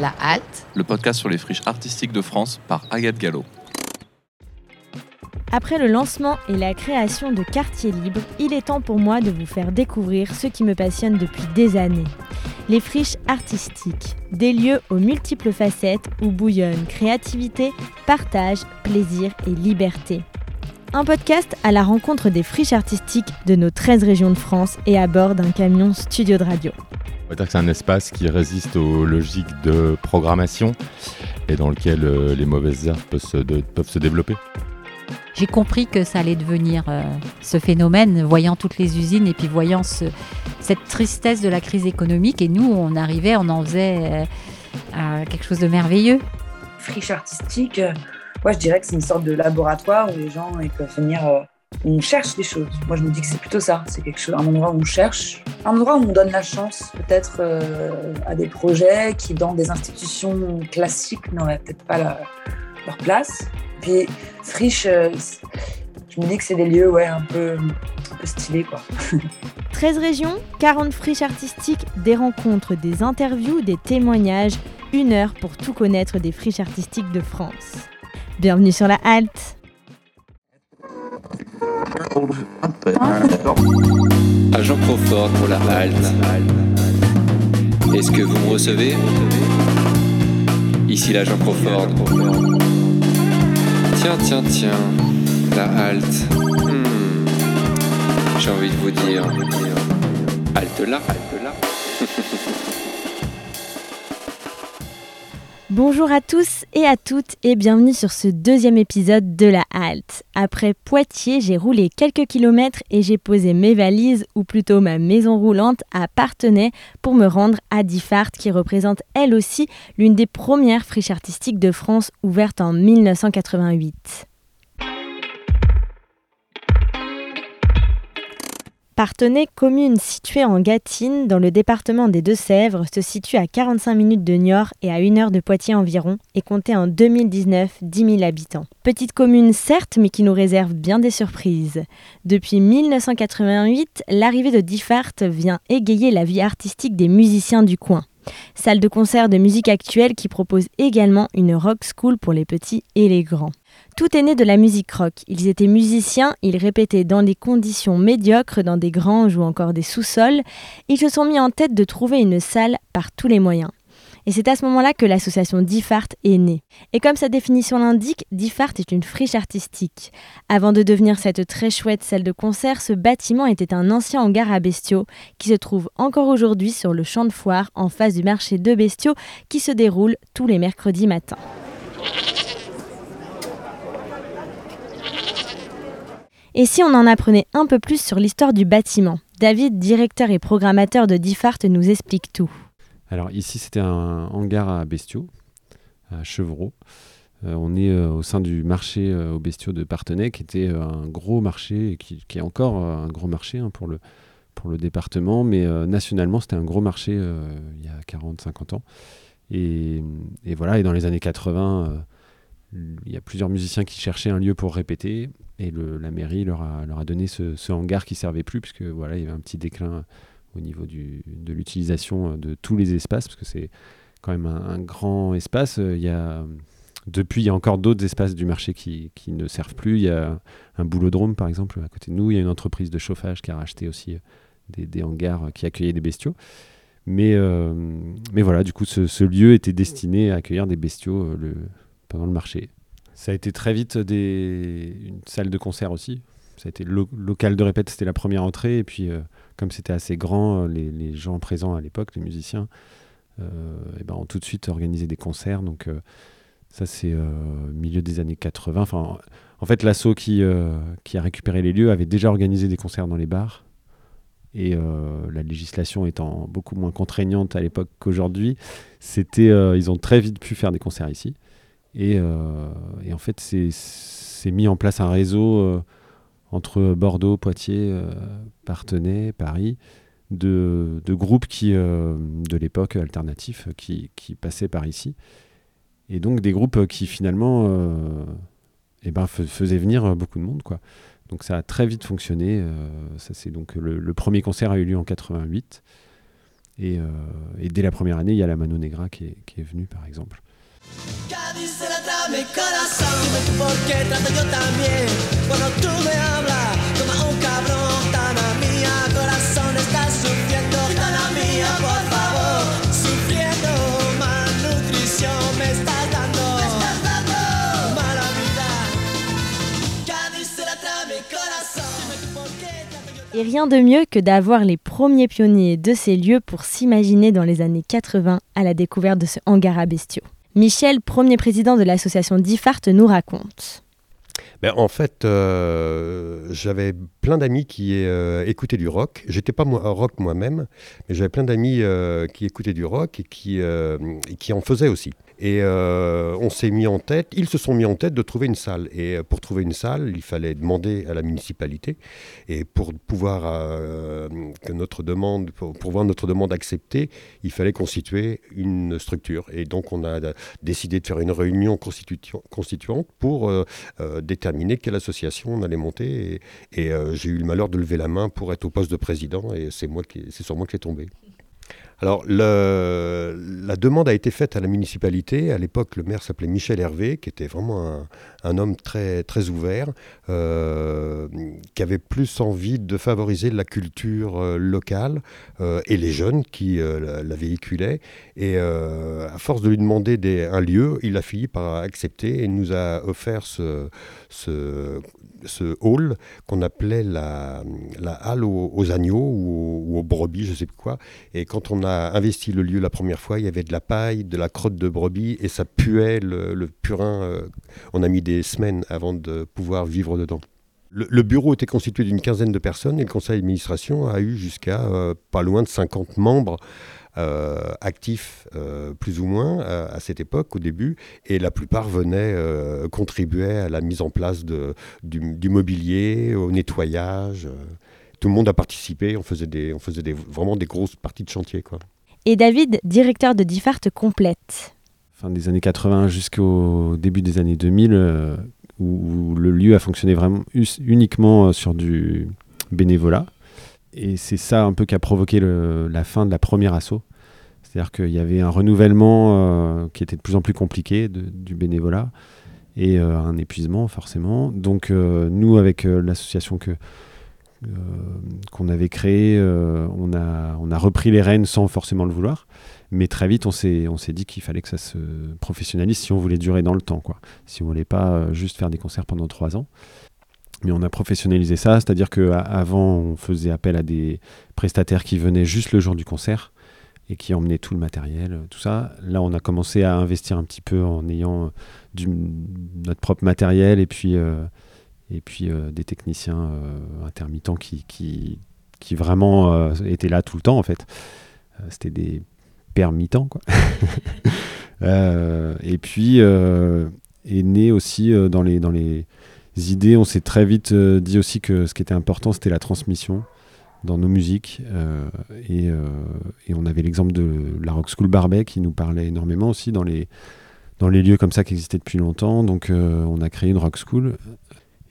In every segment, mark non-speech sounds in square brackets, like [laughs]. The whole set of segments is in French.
La Halte, le podcast sur les friches artistiques de France par Agathe Gallo. Après le lancement et la création de Quartier Libre, il est temps pour moi de vous faire découvrir ce qui me passionne depuis des années. Les friches artistiques, des lieux aux multiples facettes où bouillonnent créativité, partage, plaisir et liberté. Un podcast à la rencontre des friches artistiques de nos 13 régions de France et à bord d'un camion studio de radio. On va dire que c'est un espace qui résiste aux logiques de programmation et dans lequel euh, les mauvaises herbes peuvent se, de- peuvent se développer. J'ai compris que ça allait devenir euh, ce phénomène, voyant toutes les usines et puis voyant ce- cette tristesse de la crise économique. Et nous, on arrivait, on en faisait euh, quelque chose de merveilleux. friche artistique, moi je dirais que c'est une sorte de laboratoire où les gens ils peuvent venir, on cherche des choses. Moi je me dis que c'est plutôt ça, c'est quelque chose, un endroit où on cherche, un endroit où on donne la chance peut-être euh, à des projets qui dans des institutions classiques n'auraient peut-être pas leur place. Puis friche, euh, je me dis que c'est des lieux ouais un peu, un peu stylés quoi. [laughs] 13 régions, 40 friches artistiques, des rencontres, des interviews, des témoignages, une heure pour tout connaître des friches artistiques de France. Bienvenue sur la halte Agent Crawford pour la halte. Est-ce que vous me recevez? Ici l'agent Crawford. Tiens, tiens, tiens. La halte. Hmm. J'ai envie de vous dire. Halte là, [laughs] halte là. Bonjour à tous et à toutes et bienvenue sur ce deuxième épisode de la halte. Après Poitiers, j'ai roulé quelques kilomètres et j'ai posé mes valises, ou plutôt ma maison roulante, à Partenay pour me rendre à Diffart qui représente elle aussi l'une des premières friches artistiques de France ouverte en 1988. Partenay, commune située en Gâtine, dans le département des Deux-Sèvres, se situe à 45 minutes de Niort et à 1 heure de Poitiers environ, et comptait en 2019 10 000 habitants. Petite commune certes, mais qui nous réserve bien des surprises. Depuis 1988, l'arrivée de Diffart vient égayer la vie artistique des musiciens du coin. Salle de concert de musique actuelle qui propose également une rock school pour les petits et les grands. Tout est né de la musique rock. Ils étaient musiciens, ils répétaient dans des conditions médiocres, dans des granges ou encore des sous-sols. Ils se sont mis en tête de trouver une salle par tous les moyens. Et c'est à ce moment-là que l'association Diffart est née. Et comme sa définition l'indique, Diffart est une friche artistique. Avant de devenir cette très chouette salle de concert, ce bâtiment était un ancien hangar à bestiaux qui se trouve encore aujourd'hui sur le champ de foire en face du marché de bestiaux qui se déroule tous les mercredis matins. Et si on en apprenait un peu plus sur l'histoire du bâtiment? David, directeur et programmateur de Diffart, nous explique tout. Alors ici, c'était un hangar à bestiaux, à Chevreau. Euh, on est euh, au sein du marché euh, aux bestiaux de Partenay, qui était un gros marché, et qui, est encore un gros marché hein, pour, le, pour le département, mais nationalement, c'était un gros marché il y a 40-50 ans. Et, voilà, et dans les années 80, euh, il y a plusieurs musiciens qui cherchaient un lieu pour répéter, et la mairie leur a, donné ce, hangar qui servait plus, puisque voilà, il y avait un petit déclin au niveau de l'utilisation de tous les espaces, parce que c'est quand même un, grand espace. Euh, Il y a, depuis, il y a encore d'autres espaces du marché qui, ne servent plus. Il y a un boulodrome, par exemple, à côté de nous. Il y a une entreprise de chauffage qui a racheté aussi euh, des, hangars euh, qui accueillaient des bestiaux. Mais, mais voilà, du coup, ce, lieu était destiné à accueillir des bestiaux pendant le marché. Ça a été très vite une salle de concert aussi. Ça a été local de répète, c'était la première entrée. Et puis, euh, comme c'était assez grand, euh, les, gens présents à l'époque, les musiciens, euh, eh ben, ont tout de suite organisé des concerts. Donc, ça, c'est milieu des années 80. Enfin, en fait, l'assaut qui, a récupéré les lieux avait déjà organisé des concerts dans les bars. Et la législation étant beaucoup moins contraignante à l'époque qu'aujourd'hui, ils ont très vite pu faire des concerts ici. Et, euh, et en fait, c'est, mis en place un réseau euh, entre Bordeaux, Poitiers, euh, Partenay, Paris, de, groupes qui, de l'époque alternatifs qui, passaient par ici. Et donc des groupes qui finalement eh ben, fais- faisaient venir beaucoup de monde. Quoi. Donc ça a très vite fonctionné. ça, donc le, premier concert a eu lieu en 88. Et, dès la première année, il y a la Mano Negra qui est venue, par exemple. Et rien de mieux que d'avoir les premiers pionniers de ces lieux pour s'imaginer dans les années 80 à la découverte de ce hangar à bestiaux. Michel, premier président de l'association DIFART, nous raconte. Ben, en fait, euh, j'avais plein d'amis qui euh, écoutaient du rock. J'étais pas moi, rock moi-même, mais j'avais plein d'amis euh, qui écoutaient du rock et qui, qui en faisaient aussi. Et euh, on s'est mis en tête, ils se sont mis en tête de trouver une salle. Et euh, pour trouver une salle, il fallait demander à la municipalité. Et pour pouvoir euh, que notre demande, pour, voir notre demande acceptée, il fallait constituer une structure. Et donc on a décidé de faire une réunion constituante pour déterminer quelle association on allait monter. Et, j'ai eu le malheur de lever la main pour être au poste de président. Et c'est c'est sur moi que j'ai tombé. Alors, la demande a été faite à la municipalité. À l'époque, le maire s'appelait Michel Hervé, qui était vraiment un, homme très, très ouvert, euh, qui avait plus envie de favoriser la culture euh, locale euh, et les jeunes qui la, véhiculaient. Et à force de lui demander un lieu, il a fini par accepter et nous a offert ce, ce, hall qu'on appelait la, la halle aux, agneaux ou aux, brebis, je sais plus quoi. Et quand on a investi le lieu la première fois, il y avait de la paille, de la crotte de brebis et ça puait le, purin. Euh, on a mis des semaines avant de pouvoir vivre dedans. Le, bureau était constitué d'une quinzaine de personnes et le conseil d'administration a eu jusqu'à euh, pas loin de 50 membres. Euh, actifs plus ou moins à, cette époque au début et la plupart venaient contribuer à la mise en place de, du, mobilier, au nettoyage tout le monde a participé. On faisait, des, on faisait des, vraiment des grosses parties de chantier. Quoi. Et David, directeur de Diffart complète. Fin des années 80 jusqu'au début des années 2000, euh, où, le lieu a fonctionné vraiment uniquement euh, sur du bénévolat. Et c'est ça un peu qui a provoqué la fin de la première assaut. C'est-à-dire qu'il y avait un renouvellement euh, qui était de plus en plus compliqué du bénévolat et un épuisement forcément. Donc nous, avec l'association que, euh, qu'on avait créé, euh, on, a, on a repris les rênes sans forcément le vouloir. Mais très vite, on s'est, dit qu'il fallait que ça se professionnalise si on voulait durer dans le temps, quoi. Si on voulait pas euh, juste faire des concerts pendant trois ans. Mais on a professionnalisé ça, c'est-à-dire qu'avant, on faisait appel à des prestataires qui venaient juste le jour du concert et qui emmenaient tout le matériel, tout ça. Là, on a commencé à investir un petit peu en ayant du, notre propre matériel et puis et puis euh, des techniciens euh, intermittents qui, qui, qui vraiment euh, étaient là tout le temps en fait. C'était des permittents quoi. [laughs] et puis est né aussi dans les dans les idées, on s'est très vite dit aussi que ce qui était important c'était la transmission dans nos musiques. et, et, on avait l'exemple de la Rock School Barbet qui nous parlait énormément aussi dans les, dans les lieux comme ça qui existaient depuis longtemps. Donc on a créé une Rock School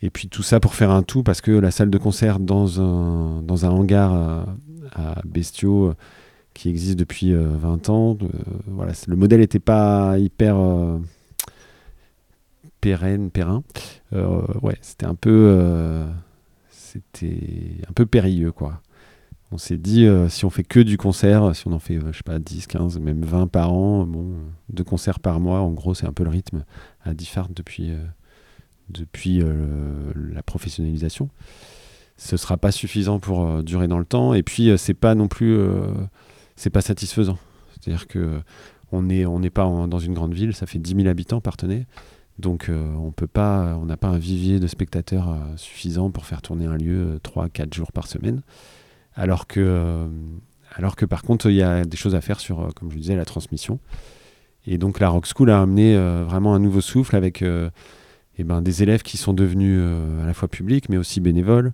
et puis tout ça pour faire un tout, parce que la salle de concert dans un, dans un hangar à, Bestiaux euh, qui existe depuis 20 euh, ans, euh, voilà, le modèle n'était pas hyper pérenne, périn. ouais, c'était un peu, c'était un peu périlleux, quoi. On s'est dit, si on fait que du concert, si on en fait, je sais pas, 10, 15, même 20 par an, bon, deux concerts par mois, en gros, c'est un peu le rythme à Diffart depuis, depuis euh, la professionnalisation. Ce sera pas suffisant pour euh, durer dans le temps. Et puis, euh, c'est pas non plus c'est pas satisfaisant. C'est-à-dire que on n'est on pas dans une grande ville, ça fait 10 000 habitants, Partenay. Donc on peut pas, on n'a pas un vivier de spectateurs suffisant pour faire tourner un lieu 3-4 jours par semaine. Alors que, alors que par contre, il y a des choses à faire sur, comme je disais, la transmission. Et donc la Rock School a amené vraiment un nouveau souffle avec eh ben, des élèves qui sont devenus euh, à la fois publics, mais aussi bénévoles,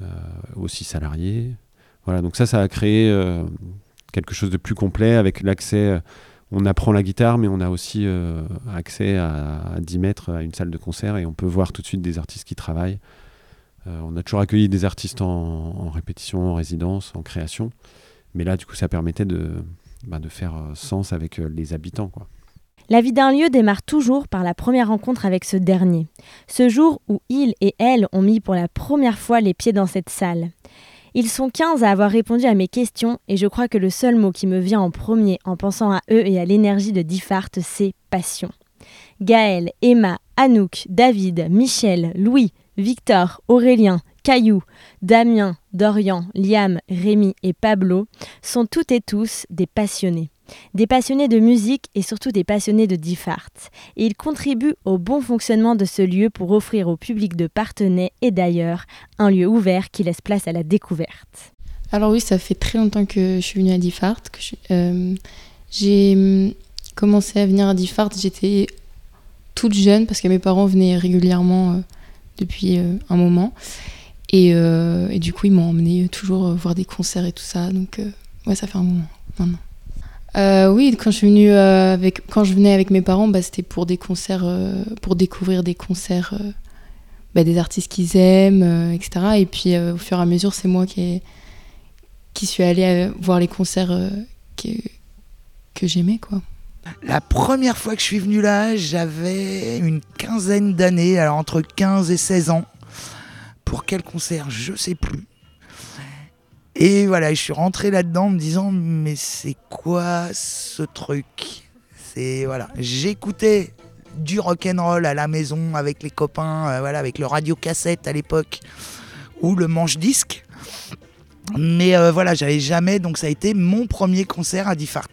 euh, aussi salariés. Voilà, donc ça, ça a créé euh, quelque chose de plus complet avec l'accès. On apprend la guitare, mais on a aussi accès à, 10 mètres à une salle de concert et on peut voir tout de suite des artistes qui travaillent. on a toujours accueilli des artistes en, répétition, en résidence, en création, mais là, du coup, ça permettait de, bah, de faire sens avec les habitants. Quoi. La vie d'un lieu démarre toujours par la première rencontre avec ce dernier. Ce jour où il et elle ont mis pour la première fois les pieds dans cette salle. Ils sont 15 à avoir répondu à mes questions et je crois que le seul mot qui me vient en premier en pensant à eux et à l'énergie de Diffart, c'est passion. Gaël, Emma, Anouk, David, Michel, Louis, Victor, Aurélien, Caillou, Damien, Dorian, Liam, Rémi et Pablo sont toutes et tous des passionnés. Des passionnés de musique et surtout des passionnés de Diffart. Et ils contribuent au bon fonctionnement de ce lieu pour offrir au public de Partenay et d'ailleurs un lieu ouvert qui laisse place à la découverte. Alors oui, ça fait très longtemps que je suis venue à Diffart. Euh, j'ai hum, commencé à venir à Diffart, j'étais toute jeune parce que mes parents venaient régulièrement euh, depuis euh, un moment. Et, et, du coup, ils m'ont emmené toujours voir des concerts et tout ça. Donc, ouais, ça fait un moment maintenant. Euh, oui, euh, quand je venais avec mes parents, bah, c'était pour des concerts, euh, pour découvrir des concerts, bah, des artistes qu'ils aiment, etc. Et puis au fur et à mesure, c'est moi qui, suis allée voir les concerts que, j'aimais. La première fois que je suis venue là, j'avais une quinzaine d'années, alors entre 15 et 16 ans. Pour quel concert, je sais plus. Et voilà, je suis rentré là-dedans en me disant mais c'est quoi ce truc? C'est voilà, j'écoutais du rock and roll à la maison avec les copains, euh, avec le radio cassette à l'époque ou le manche disque. Mais euh, voilà, j'avais jamais, donc ça a été mon premier concert à Diffart.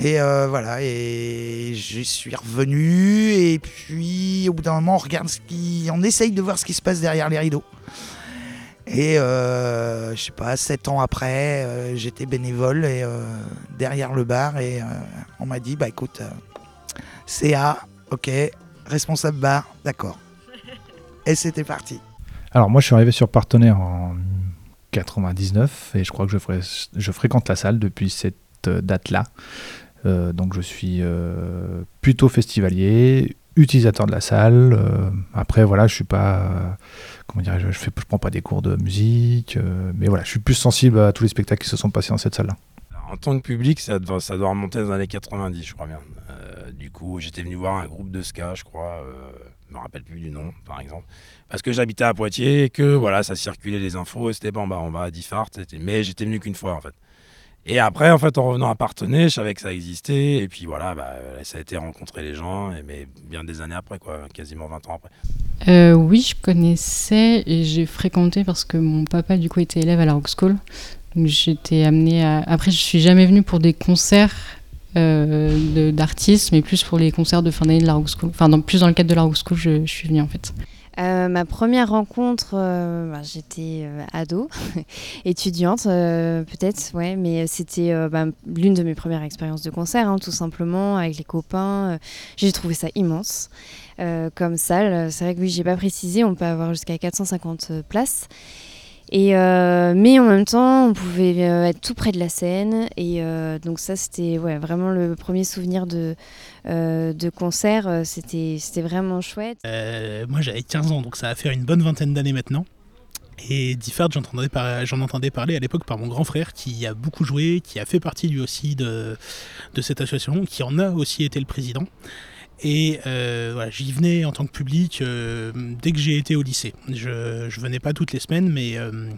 Et euh, voilà, et je suis revenu, et puis au bout d'un moment, on regarde ce qui. On essaye de voir ce qui se passe derrière les rideaux. Et euh, je sais pas, sept ans après, euh, j'étais bénévole et, euh, derrière le bar et on m'a dit bah écoute, CA, ok, responsable bar, d'accord. [laughs] Et c'était parti. Alors moi je suis arrivé sur Partenaire en 99 et je crois que je, je fréquente la salle depuis cette date-là. donc je suis plutôt festivalier, utilisateur de la salle. après voilà, je suis pas comment dire, je, je, prends pas des cours de musique, euh, mais voilà, je suis plus sensible à tous les spectacles qui se sont passés dans cette salle-là. En tant que public, ça doit, ça doit remonter dans les années 90, je crois bien. Euh, du coup, j'étais venu voir un groupe de ska, je crois, euh, je me rappelle plus du nom, par exemple, parce que j'habitais à Poitiers et que voilà, ça circulait les infos, c'était bon, bah on va à Diffart, mais j'étais venu qu'une fois en fait. Et après, en fait, en revenant à Partenay, je savais que ça existait. Et puis voilà, bah, ça a été rencontrer les gens, mais bien des années après, quoi, quasiment 20 ans après. Euh, oui, je connaissais et j'ai fréquenté parce que mon papa, du coup, était élève à la Rock School. J'étais amenée à. Après, je suis jamais venue pour des concerts euh, d'artistes, mais plus pour les concerts de fin d'année de la Rock School. Enfin, plus dans le cadre de la Rock School, je, je suis venue en fait. Euh, ma première rencontre, euh, bah, j'étais euh, ado, [laughs] étudiante peut-être, ouais, mais c'était bah, l'une de mes premières expériences de concert, hein, tout simplement, avec les copains. j'ai trouvé ça immense comme salle. C'est vrai que oui, j'ai pas précisé, on peut avoir jusqu'à 450 places. Et mais en même temps, on pouvait être tout près de la scène. Et donc ça, c'était vraiment le premier souvenir de, de concert. C'était vraiment chouette. moi, j'avais 15 ans, donc ça va faire une bonne vingtaine d'années maintenant. Et Diffard, j'en entendais, entendais, parler à l'époque par mon grand frère qui a beaucoup joué, qui a fait partie lui aussi de, de cette association, qui en a aussi été le président. Et euh, j'y venais en tant que public euh, dès que j'ai été au lycée. Je, je venais pas toutes les semaines, mais euh,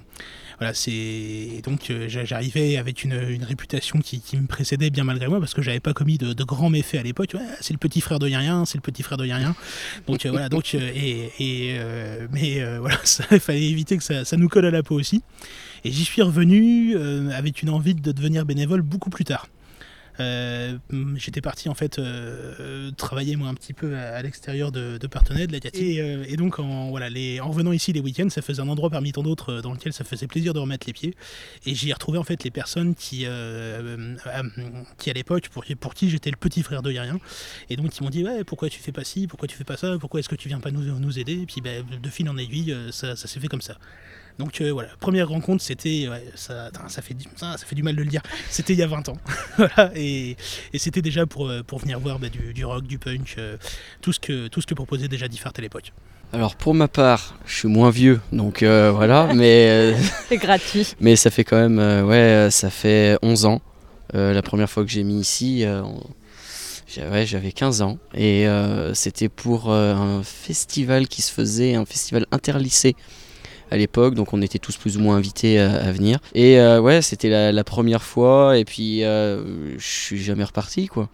voilà, c'est donc j'arrivais avec une, réputation qui, me précédait bien malgré moi parce que j'avais pas commis de, grands méfaits à l'époque. c'est le petit frère de Yérien, c'est le petit frère de Yérien. Donc voilà, donc et, mais voilà, [laughs] il fallait éviter que ça, nous colle à la peau aussi. Et j'y suis revenu avec une envie de devenir bénévole beaucoup plus tard. Euh, j'étais parti en fait euh, travailler moi un petit peu à, l'extérieur de, de Partenay, de la et, euh, et, donc en, voilà, les, en revenant ici les week-ends, ça faisait un endroit parmi tant d'autres dans lequel ça faisait plaisir de remettre les pieds. Et j'y ai retrouvé en fait les personnes qui, qui à l'époque, pour, pour qui j'étais le petit frère de Yérien. Et donc ils m'ont dit ouais, pourquoi tu fais pas ci, pourquoi tu fais pas ça, pourquoi est-ce que tu viens pas nous, nous aider Et puis ben, de fil en aiguille, ça, ça s'est fait comme ça. Donc euh, voilà, première rencontre, c'était. ça, ça, fait, ça, fait du mal de le dire. C'était il y a 20 ans. [laughs] et, c'était déjà pour, euh, pour venir voir bah, du, rock, du punk, euh, tout, ce que, tout ce que proposait déjà Diffart à l'époque. Alors pour ma part, je suis moins vieux, donc euh, voilà, [laughs] mais euh, C'est gratuit. [laughs] mais ça fait quand même, euh, ouais, ça fait 11 ans. Euh, la première fois que j'ai mis ici, euh, on- j'a- ouais, j'avais 15 ans et euh, c'était pour euh, un festival qui se faisait, un festival interlycée à l'époque, donc on était tous plus ou moins invités à, venir. Et euh, ouais, c'était la, première fois et puis euh, je suis jamais reparti quoi.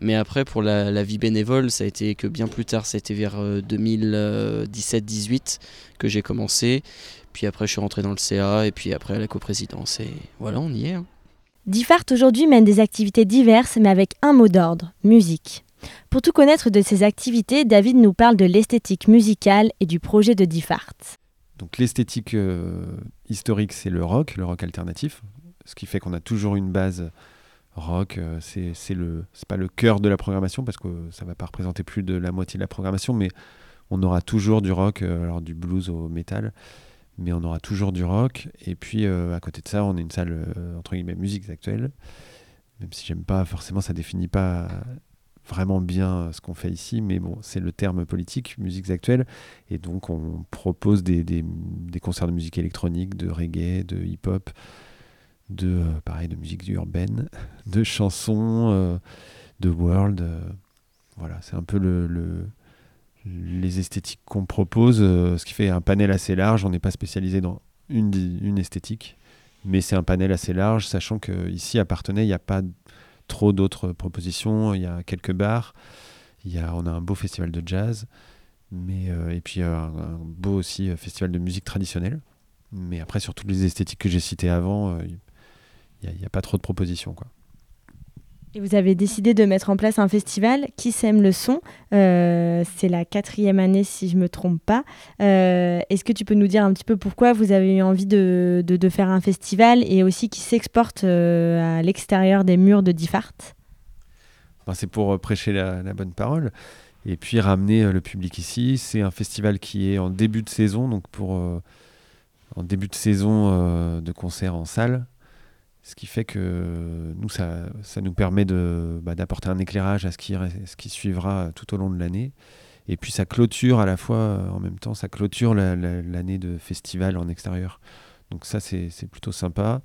Mais après, pour la, vie bénévole, ça a été que bien plus tard, c'était vers euh, 2017-18 que j'ai commencé. Puis après, je suis rentré dans le CA et puis après à la coprésidence. Et voilà, on y est. hein. Diffart aujourd'hui mène des activités diverses mais avec un mot d'ordre, musique. Pour tout connaître de ces activités, David nous parle de l'esthétique musicale et du projet de Diffart. Donc l'esthétique euh, historique, c'est le rock, le rock alternatif, ce qui fait qu'on a toujours une base rock. euh, c'est pas le cœur de la programmation parce que ça va pas représenter plus de la moitié de la programmation, mais on aura toujours du rock, euh, alors du blues au métal, mais on aura toujours du rock. Et puis euh, à côté de ça, on a une salle entre guillemets musiques actuelles, même si j'aime pas forcément, ça définit pas vraiment bien euh, ce qu'on fait ici, mais bon, c'est le terme politique, musiques actuelles, et donc on propose des, des- concerts de musique électronique, de reggae, de hip-hop, de euh, pareil, de musique urbaine, [laughs] de chansons, euh, de world, voilà, c'est un peu le, le- les esthétiques qu'on propose, ce qui fait un panel assez large. On n'est pas spécialisé dans une, une esthétique, mais c'est un panel assez large, sachant qu'ici à Partenay, il n'y a pas trop d'autres propositions. Il y a quelques bars, il y a, on a un beau festival de jazz, mais, euh, et puis euh, un, beau aussi euh, festival de musique traditionnelle. Mais après, sur toutes les esthétiques que j'ai citées avant, il n'y a, a pas trop de propositions. Quoi. Et vous avez décidé de mettre en place un festival qui sème le son. Euh, c'est la quatrième année si je me trompe pas. Euh, Est-ce que tu peux nous dire un petit peu pourquoi vous avez eu envie de, de- faire un festival et aussi qui s'exporte euh, à l'extérieur des murs de Diffart? Enfin, c'est pour prêcher la, la bonne parole et puis ramener le public ici. C'est un festival qui est en début de saison, donc pour en début de saison de concert en salle. Ce qui fait que nous, ça, ça nous permet bah, d'apporter un éclairage à ce qui, ce qui suivra tout au long de l'année. Et puis ça clôture à la fois, euh, en même temps, ça clôture la- la- l'année de festival en extérieur. Donc ça, c'est, plutôt sympa.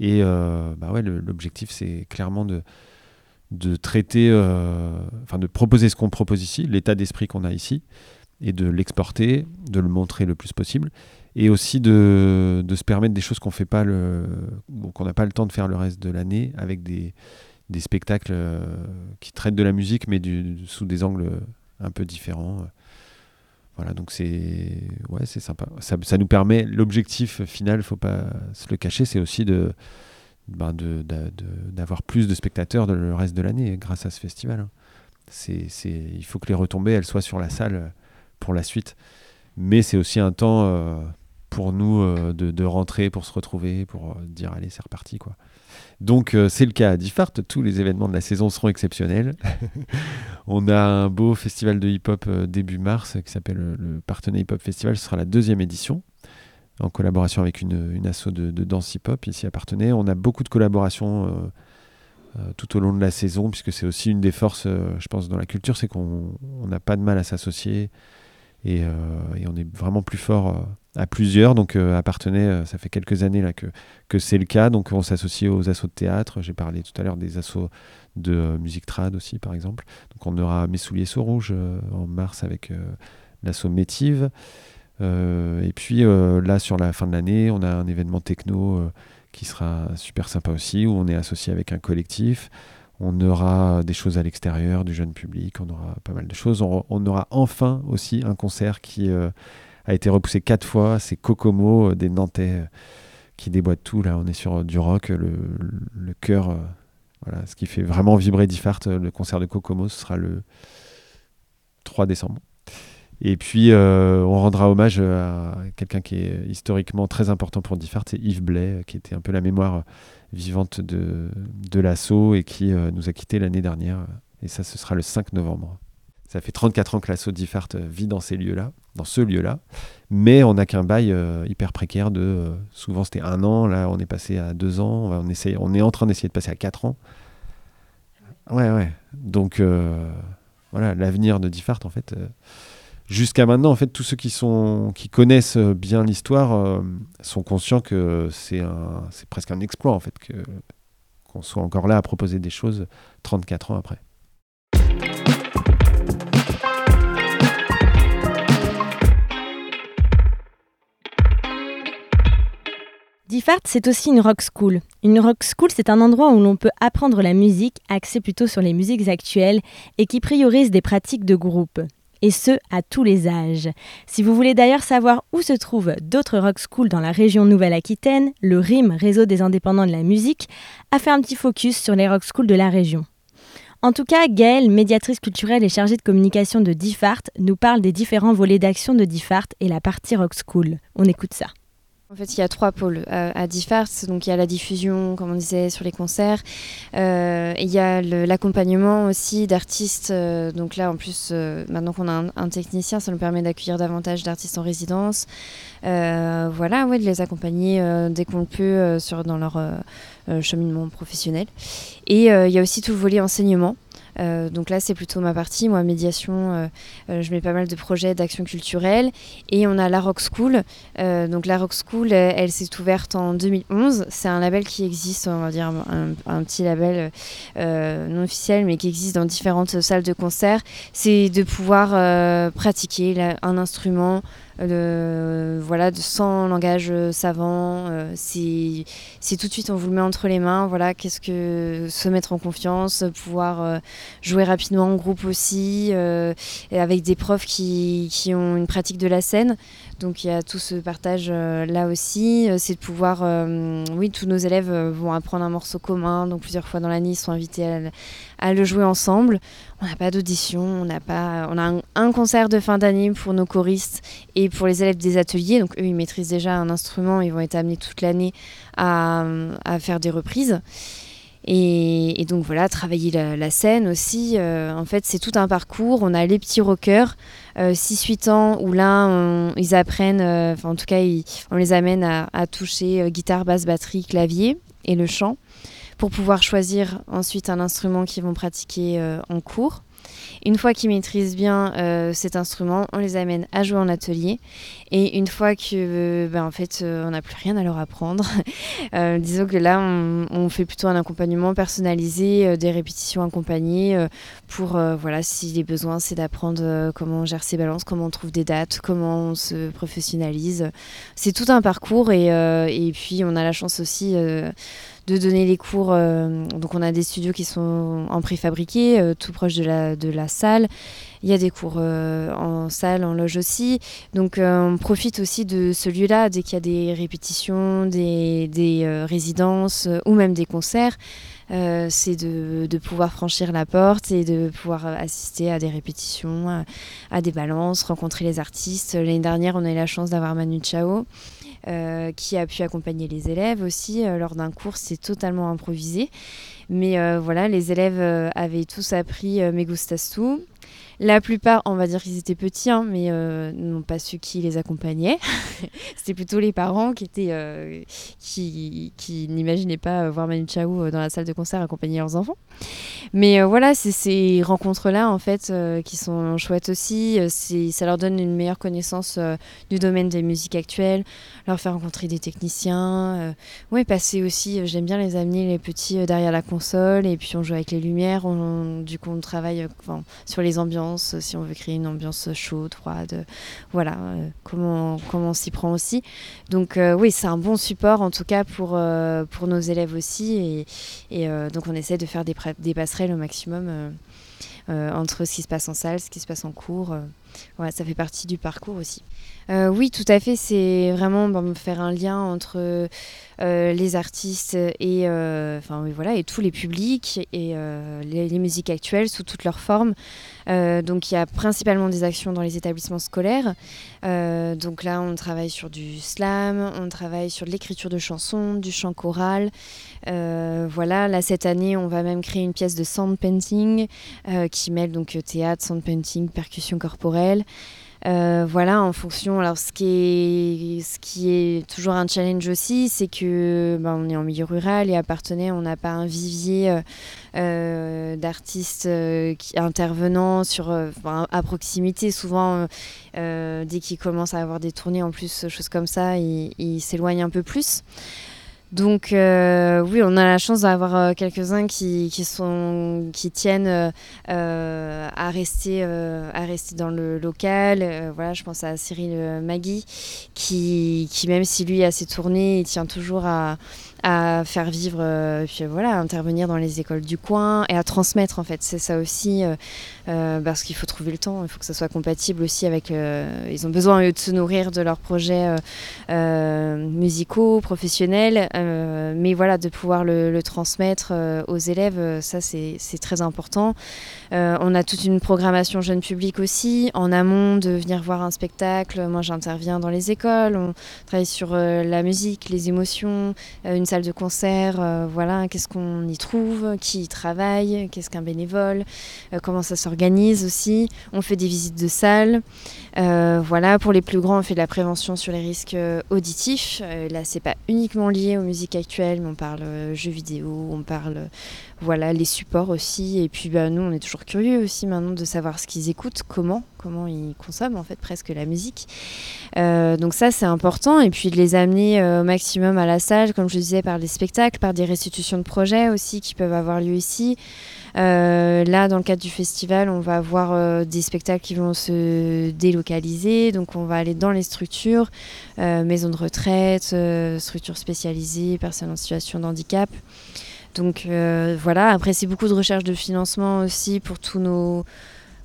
Et euh, bah ouais, l'objectif, c'est clairement de, de traiter, euh, de proposer ce qu'on propose ici, l'état d'esprit qu'on a ici, et de l'exporter, de le montrer le plus possible, et aussi de, de se permettre des choses qu'on fait pas le, qu'on n'a pas le temps de faire le reste de l'année, avec des, des spectacles euh, qui traitent de la musique, mais du- sous des angles un peu différents. Voilà, donc c'est ouais, c'est sympa. Ça, ça nous permet l'objectif final, faut pas se le cacher, c'est aussi de ben d'avoir plus de spectateurs le reste de l'année grâce à ce festival. hein. C'est, il faut que les retombées elles soient sur la salle pour la suite. Mais c'est aussi un temps euh, pour nous euh, de, de rentrer, pour se retrouver, pour euh, dire allez c'est reparti quoi. Donc euh, c'est le cas à Diffart, tous les événements de la saison seront exceptionnels. [laughs] On a un beau festival de hip-hop euh, début mars qui s'appelle le Partenay Hip Hop Festival, ce sera la deuxième édition en collaboration avec une, une asso de, de danse hip-hop ici à Partenay. On a beaucoup de collaborations euh, tout au long de la saison, puisque c'est aussi une des forces, je pense, dans la culture, c'est qu'on on n'a pas de mal à s'associer et, euh, et on est vraiment plus fort euh, à plusieurs. Donc à Partenay, euh, ça fait quelques années là, que, que c'est le cas. Donc on s'associe aux assos de théâtre. J'ai parlé tout à l'heure des assos de musique trad aussi, par exemple. Donc on aura Mes souliers sont rouges en mars avec l'asso Métive. Et puis là, sur la fin de l'année, on a un événement techno qui sera super sympa aussi, où on est associé avec un collectif. On aura des choses à l'extérieur, du jeune public, on aura pas mal de choses. On, aura enfin aussi un concert qui euh, a été repoussé quatre fois. C'est Kokomo euh, des Nantais euh, qui déboîtent tout. Là, on est sur du rock, le, le cœur. voilà, ce qui fait vraiment vibrer Diffart. Le concert de Kokomo, ce sera le 3 décembre. Et puis, on rendra hommage à quelqu'un qui est historiquement très important pour Diffart, c'est Yves Blais, qui était un peu la mémoire vivante de, de l'assaut et qui euh, nous a quittés l'année dernière. Et ça, ce sera le 5 novembre. Ça fait 34 ans que l'assaut Diffart vit dans ces lieux-là, dans ce lieu-là. Mais on n'a qu'un bail euh, hyper précaire de. euh, souvent, c'était un an. Là, on est passé à deux ans. On, va- on, est en train d'essayer de passer à quatre ans. Ouais, ouais. Donc, euh, voilà, l'avenir de Diffart, en fait. Euh, jusqu'à maintenant, en fait, tous ceux qui, sont, qui connaissent bien l'histoire sont conscients que c'est presque un exploit, en fait, qu'on soit encore là à proposer des choses 34 ans après. Diffart, c'est aussi une rock school. Une rock school, c'est un endroit où l'on peut apprendre la musique, axée plutôt sur les musiques actuelles, et qui priorise des pratiques de groupe. Et ce, à tous les âges. Si vous voulez d'ailleurs savoir où se trouvent d'autres rock schools dans la région Nouvelle-Aquitaine, le RIM, Réseau des indépendants de la musique, a fait un petit focus sur les rock schools de la région. En tout cas, Gaëlle, médiatrice culturelle et chargée de communication de Diffart, nous parle des différents volets d'action de Diffart et la partie rock school. On écoute ça. En fait, il y a trois pôles euh, à, à Donc, il y a la diffusion, comme on disait, sur les concerts. Euh, il y a l'accompagnement aussi d'artistes. Euh, donc là, en plus, maintenant qu'on a un, technicien, ça nous permet d'accueillir davantage d'artistes en résidence. voilà, ouais, de les accompagner dès qu'on le peut sur, dans leur cheminement professionnel. Et il y a aussi tout le volet enseignement. Euh, donc là, c'est plutôt ma partie. Moi, médiation, euh, euh, je mets pas mal de projets d'action culturelle. Et on a la Rock School. donc la Rock School, elle, s'est ouverte en 2011. C'est un label qui existe, on va dire un, petit label non officiel, mais qui existe dans différentes salles de concert. C'est de pouvoir pratiquer un instrument de, voilà, sans langage savant. Euh, c'est tout de suite, on vous le met entre les mains. Voilà, qu'est-ce que se mettre en confiance, pouvoir euh, jouer rapidement en groupe aussi, euh, et avec des profs qui, qui, ont une pratique de la scène. Donc il y a tout ce partage là aussi. C'est de pouvoir, oui, tous nos élèves vont apprendre un morceau commun. Donc plusieurs fois dans l'année, ils sont invités à, à le jouer ensemble. On n'a pas d'audition, on, a un, concert de fin d'année pour nos choristes et pour les élèves des ateliers. Donc eux, ils maîtrisent déjà un instrument, ils vont être amenés toute l'année à, faire des reprises. Et, donc voilà, travailler la, scène aussi. Euh, en fait, c'est tout un parcours. On a les petits rockers, 6-8 euh, ans, où là, ils apprennent, euh, enfin en tout cas, on les amène à toucher guitare, basse, batterie, clavier et le chant pour pouvoir choisir ensuite un instrument qu'ils vont pratiquer euh, en cours. Une fois qu'ils maîtrisent bien euh, cet instrument, on les amène à jouer en atelier. Et une fois que, euh, ben, en fait, on n'a plus rien à leur apprendre, [laughs] disons que là, on, fait plutôt un accompagnement personnalisé, des répétitions accompagnées pour, voilà, si les besoins, c'est d'apprendre comment on gère ses balances, comment on trouve des dates, comment on se professionnalise. C'est tout un parcours et, et puis on a la chance aussi de donner les cours. Euh, donc on a des studios qui sont en préfabriqué, euh, tout proche de la, de la salle. Il y a des cours euh, en salle, en loge aussi. Donc on profite aussi de ce lieu-là dès qu'il y a des répétitions, des, des résidences ou même des concerts. c'est de, de, pouvoir franchir la porte et de pouvoir assister à des répétitions, à, des balances, rencontrer les artistes. L'année dernière, on a eu la chance d'avoir Manu Chao. Euh, qui a pu accompagner les élèves aussi euh, lors d'un cours. C'est totalement improvisé. Mais euh, voilà, les élèves avaient tous appris Me gustas la plupart, on va dire qu'ils étaient petits, hein, mais euh, non pas ceux qui les accompagnaient. [laughs] C'était plutôt les parents qui étaient euh, qui, n'imaginaient pas euh, voir Manu Chao dans la salle de concert accompagner leurs enfants. Mais voilà, c'est ces rencontres-là en fait qui sont chouettes aussi. ça leur donne une meilleure connaissance du domaine des musiques actuelles, leur faire rencontrer des techniciens. ouais, passer aussi. J'aime bien les amener les petits derrière la console et puis on joue avec les lumières. du coup, on travaille sur les ambiances si on veut créer une ambiance chaude, froide, voilà, euh, comment, comment on s'y prend aussi. Donc euh, oui, c'est un bon support en tout cas pour, euh, pour nos élèves aussi, et, donc on essaie de faire des passerelles au maximum entre ce qui se passe en salle, ce qui se passe en cours. Voilà, ça fait partie du parcours aussi. oui, tout à fait. C'est vraiment ben, faire un lien entre les artistes et, oui, voilà, et tous les publics et les, les, musiques actuelles sous toutes leurs formes. Euh, donc il y a principalement des actions dans les établissements scolaires. Euh, donc là, on travaille sur du slam, on travaille sur l'écriture de chansons, du chant choral. Euh, voilà, là cette année, on va même créer une pièce de sound painting qui mêle donc théâtre, sound painting, percussion corporelle. Euh, voilà, en fonction. Alors, ce qui est, toujours un challenge aussi, c'est que ben, on est en milieu rural et à Partenay, on n'a pas un vivier euh, euh, d'artistes qui intervenant sur, à proximité. Souvent, dès qu'ils commencent à avoir des tournées, en plus, choses comme ça, ils il s'éloignent un peu plus. Donc euh, oui, on a la chance d'avoir euh, quelques-uns qui, qui, qui tiennent euh, à, rester, à rester dans le local. voilà, je pense à Cyril Magui, qui, qui, même si lui a ses tournées, il tient toujours à, à faire vivre, euh, puis voilà, à intervenir dans les écoles du coin et à transmettre en fait. C'est ça aussi, euh, euh, parce qu'il faut trouver le temps, il faut que ça soit compatible aussi avec. ils ont besoin eux de se nourrir de leurs projets musicaux, professionnels, mais voilà, de pouvoir le, le transmettre aux élèves, ça c'est très important. On a toute une programmation jeune public aussi, en amont de venir voir un spectacle. Moi j'interviens dans les écoles, on travaille sur la musique, les émotions, une salle de concert, euh, voilà, qu'est-ce qu'on y trouve, qui y travaille, qu'est-ce qu'un bénévole, euh, comment ça s'organise aussi. On fait des visites de salles. Euh, voilà, pour les plus grands, on fait de la prévention sur les risques auditifs. là, c'est pas uniquement lié aux musiques actuelles, mais on parle jeux vidéo, on parle voilà, les supports aussi. Et puis bah, nous, on est toujours curieux aussi maintenant de savoir ce qu'ils écoutent, comment, comment ils consomment en fait presque la musique. Euh, donc ça, c'est important. Et puis de les amener euh, au maximum à la salle, comme je disais, par des spectacles, par des restitutions de projets aussi qui peuvent avoir lieu ici. Euh, là, dans le cadre du festival, on va avoir des spectacles qui vont se délocaliser. Donc, on va aller dans les structures, maisons de retraite, structures spécialisées, personnes en situation de handicap. Donc euh, voilà, après c'est beaucoup de recherche de financement aussi pour tous nos,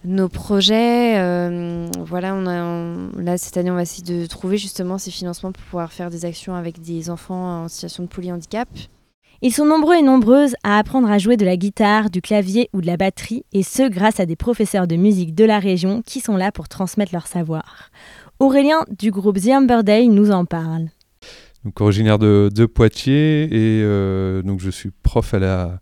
nos projets. Euh, voilà, on a, là cette année on va essayer de trouver justement ces financements pour pouvoir faire des actions avec des enfants en situation de polyhandicap. Ils sont nombreux et nombreuses à apprendre à jouer de la guitare, du clavier ou de la batterie, et ce grâce à des professeurs de musique de la région qui sont là pour transmettre leur savoir. Aurélien du groupe The Day nous en parle donc originaire de, Poitiers et euh, donc je suis prof à la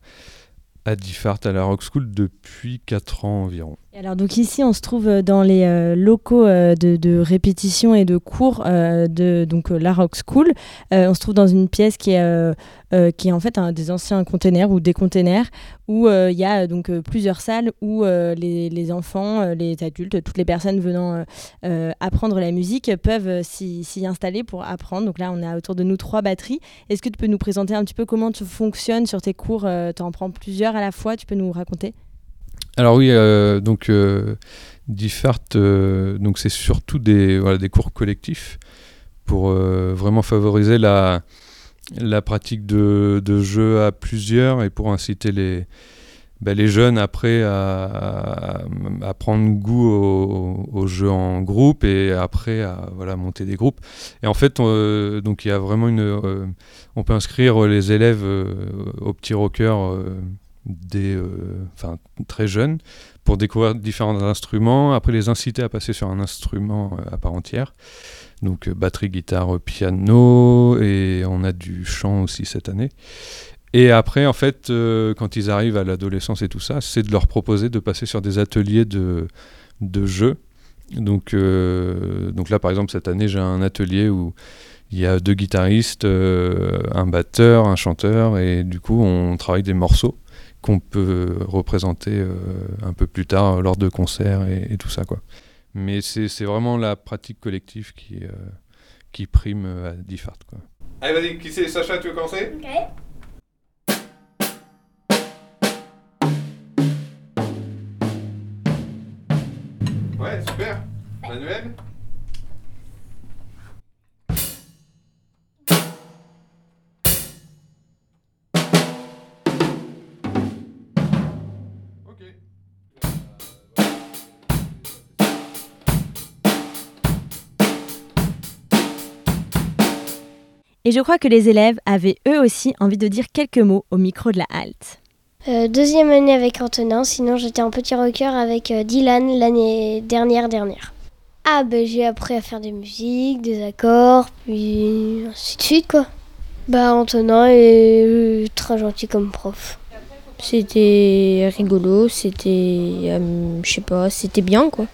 à Diffart à la Rock School depuis 4 ans environ. Alors donc ici on se trouve euh, dans les euh, locaux de, répétition et de cours de donc la Rock School. on se trouve dans une pièce qui est euh, qui est en fait un des anciens containers ou des containers où euh, il y a donc euh, plusieurs salles où les, les, enfants, les adultes, toutes les personnes venant apprendre la musique peuvent s'y installer pour apprendre. Donc là, on a autour de nous trois batteries. Est-ce que tu peux nous présenter un petit peu comment tu fonctionnes sur tes cours Tu en prends plusieurs à la fois? Tu peux nous raconter? Alors oui, donc Diffart, donc c'est surtout des, voilà, des cours collectifs pour vraiment favoriser la, la pratique de, de jeux à plusieurs et pour inciter les, bah, les jeunes après à, à, prendre goût aux au jeux en groupe et après à voilà, monter des groupes. Et en fait, euh, donc il y a vraiment une. Euh, on peut inscrire les élèves euh, au petit rocker des, enfin, très jeunes pour découvrir différents instruments, après les inciter à passer sur un instrument à part entière donc euh, batterie, guitare, piano, et on a du chant aussi cette année. Et après, en fait, euh, quand ils arrivent à l'adolescence et tout ça, c'est de leur proposer de passer sur des ateliers de, de jeu. Donc, euh, donc là, par exemple, cette année, j'ai un atelier où il y a deux guitaristes, un batteur, un chanteur, et du coup, on travaille des morceaux qu'on peut représenter un peu plus tard lors de concerts et, et tout ça, quoi. Mais c'est vraiment la pratique collective qui, euh, qui prime à Diffart. Quoi. Allez, vas-y, qui c'est? Sacha, tu veux commencer? Ok. Ouais, super. Manuel? Et je crois que les élèves avaient eux aussi envie de dire quelques mots au micro de la halte. Euh, deuxième année avec Antonin, sinon j'étais en petit rocker avec euh, Dylan l'année dernière dernière. Ah ben j'ai appris à faire des musiques, des accords, puis ainsi de suite quoi. Bah Antonin est euh, très gentil comme prof. C'était rigolo, c'était, je sais pas, c'était bien quoi.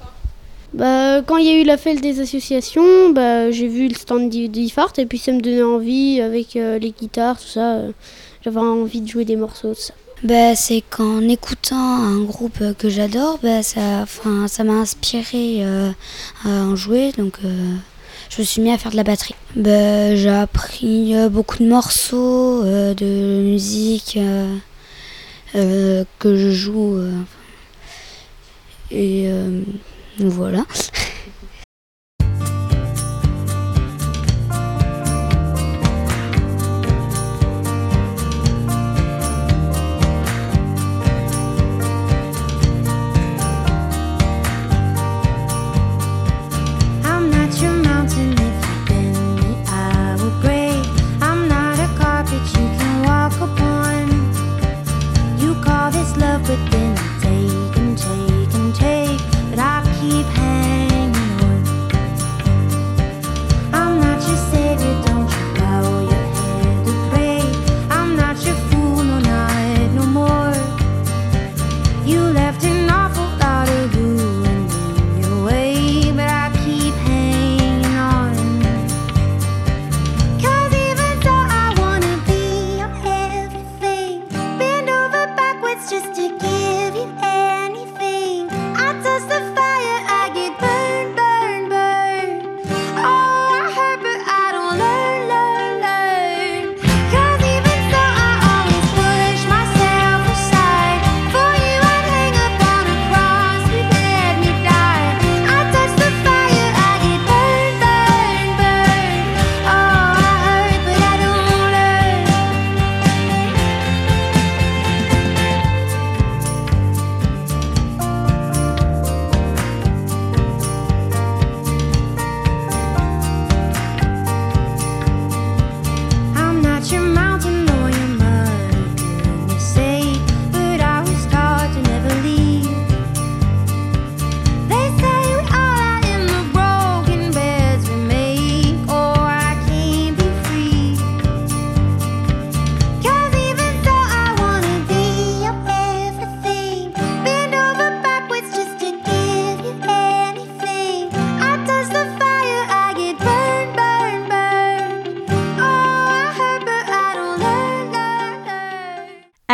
Bah, Quand il y a eu la fête des associations, bah, j'ai vu le stand d'IFART et puis ça me donnait envie avec euh, les guitares, tout ça. euh, J'avais envie de jouer des morceaux, tout ça. Bah, c'est qu'en écoutant un groupe que j'adore, bah, ça, enfin, ça m'a inspiré euh, à en jouer, donc je me suis mis à faire de la batterie. Bah, j'ai appris beaucoup de morceaux de musique que je joue, et voilà.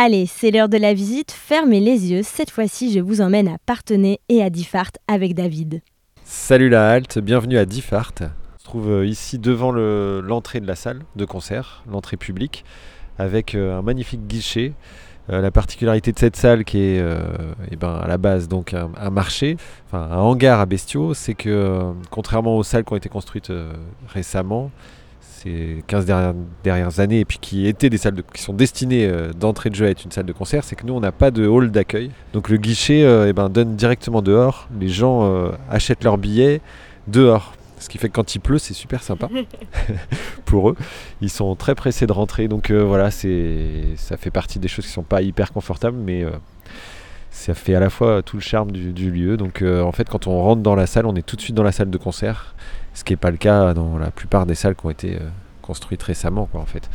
Allez, c'est l'heure de la visite, fermez les yeux, cette fois-ci je vous emmène à Partenay et à Diffart avec David. Salut la halte, bienvenue à Diffart. On se trouve euh, ici devant le- l'entrée de la salle de concert, l'entrée publique, avec euh, un magnifique guichet. Euh, la particularité de cette salle qui est eh ben, à la base donc un, marché, enfin un hangar à bestiaux, c'est que contrairement aux salles qui ont été construites récemment, ces 15 dernières, dernières années, et puis qui étaient des salles de- qui sont destinées euh, d'entrée de jeu à être une salle de concert, c'est que nous on n'a pas de hall d'accueil. Donc le guichet euh, eh ben, donne directement dehors. Les gens euh, achètent leurs billets dehors. Ce qui fait que quand il pleut, c'est super sympa [laughs] [laughs] pour eux. Ils sont très pressés de rentrer. Donc voilà, c'est ça fait partie des choses qui sont pas hyper confortables, mais ça fait à la fois tout le charme du, lieu. Donc euh, en fait, quand on rentre dans la salle, on est tout de suite dans la salle de concert, ce qui n'est pas le cas dans la plupart des salles qui ont été euh, construites récemment. En fait,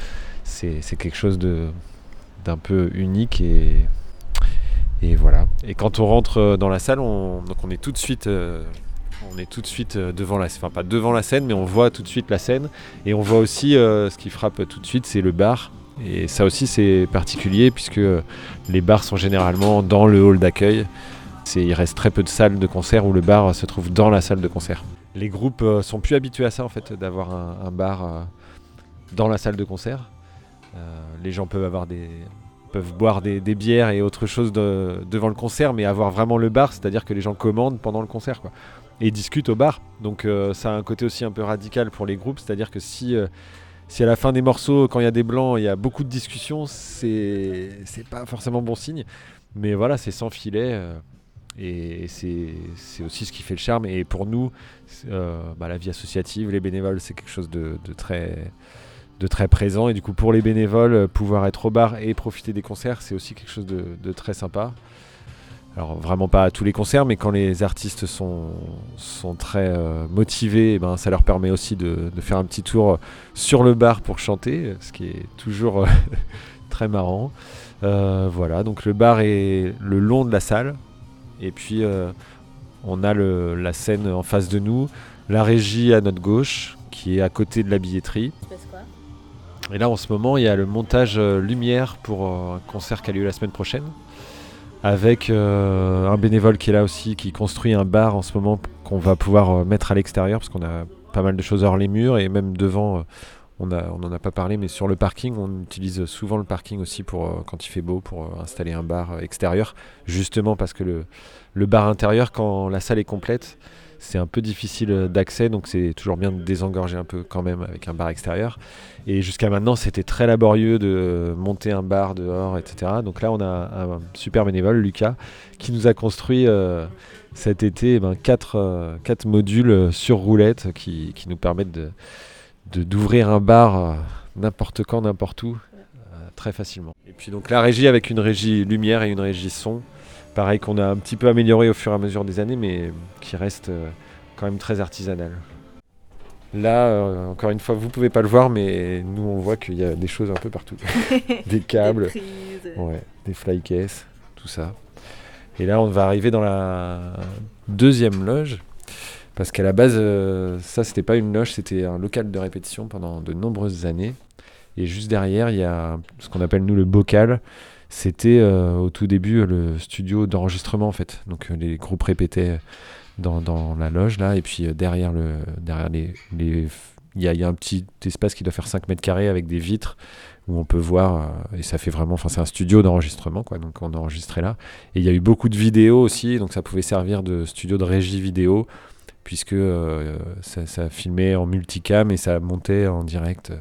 c'est quelque chose d'un peu unique et voilà. Et quand on rentre euh, dans la salle, on, donc on est tout de suite, on est tout de suite devant la, enfin pas devant la scène, mais on voit tout de suite la scène. Et on voit aussi ce qui frappe tout de suite, c'est le bar. Et ça aussi c'est particulier puisque les bars sont généralement dans le hall d'accueil. Il reste très peu de salles de concert où le bar se trouve dans la salle de concert. Les groupes euh, sont plus habitués à ça en fait, d'avoir un, bar euh, dans la salle de concert. Euh, les gens peuvent boire des, bières et autre chose de- devant le concert, mais avoir vraiment le bar, c'est-à-dire que les gens commandent pendant le concert, et discutent au bar. Donc ça a un côté aussi un peu radical pour les groupes, c'est-à-dire que si si à la fin des morceaux, quand il y a des blancs, il y a beaucoup de discussions, c'est pas forcément bon signe. Mais voilà, c'est sans filet. euh, et c'est aussi ce qui fait le charme. Et pour nous, euh, bah, la vie associative, les bénévoles, c'est quelque chose de, de très, de très présent. Et du coup, pour les bénévoles, pouvoir être au bar et profiter des concerts, c'est aussi quelque chose de, de très sympa. Alors vraiment pas à tous les concerts, mais quand les artistes sont, sont très euh, motivés, eh ben, ça leur permet aussi de, de faire un petit tour sur le bar pour chanter, ce qui est toujours euh, [laughs] très marrant. Euh, voilà, donc le bar est le long de la salle, et puis euh, On a le- la scène en face de nous, la régie à notre gauche, qui est à côté de la billetterie. Et là, en ce moment, il y a le montage lumière pour un concert qui a lieu la semaine prochaine, avec euh, un bénévole qui est là aussi, qui construit un bar en ce moment qu'on va pouvoir euh, mettre à l'extérieur, parce qu'on a pas mal de choses hors les murs, et même devant, euh, on n'en a pas parlé, mais sur le parking, on utilise souvent le parking aussi pour, quand il fait beau, pour installer un bar extérieur, justement parce que le bar intérieur, quand la salle est complète, c'est un peu difficile euh, d'accès, donc c'est toujours bien de désengorger un peu quand même avec un bar extérieur. Et jusqu'à maintenant, c'était très laborieux de monter un bar dehors, etc. Donc là, on a un super bénévole, Lucas, qui nous a construit euh, cet été eh ben, quatre, euh, quatre modules sur roulette qui, nous permettent d'ouvrir un bar n'importe quand, n'importe où, très facilement. Et puis donc la régie avec une régie lumière et une régie son, pareil qu'on a un petit peu amélioré au fur et à mesure des années, mais qui reste euh, quand même très artisanal. Là, euh, encore une fois, vous pouvez pas le voir, mais nous on voit qu'il y a des choses un peu partout. [laughs] des câbles, Des prises. ouais, des fly cases, tout ça. Et là, on va arriver dans la deuxième loge. Parce qu'à la base, euh, ça, c'était pas une loge, c'était un local de répétition pendant de nombreuses années. Et juste derrière, il y a ce qu'on appelle nous le bocal. C'était euh, au tout début le studio d'enregistrement en fait. Donc euh, les groupes répétaient dans, la loge là. Et puis euh, derrière, le, les. il y, a, un petit espace qui doit faire 5 mètres carrés avec des vitres où on peut voir. euh, et ça fait vraiment. Enfin, c'est un studio d'enregistrement quoi. Donc on enregistrait là. Et il y a eu beaucoup de vidéos aussi. Donc ça pouvait servir de studio de régie vidéo puisque euh, ça, ça filmait en multicam et ça montait en direct.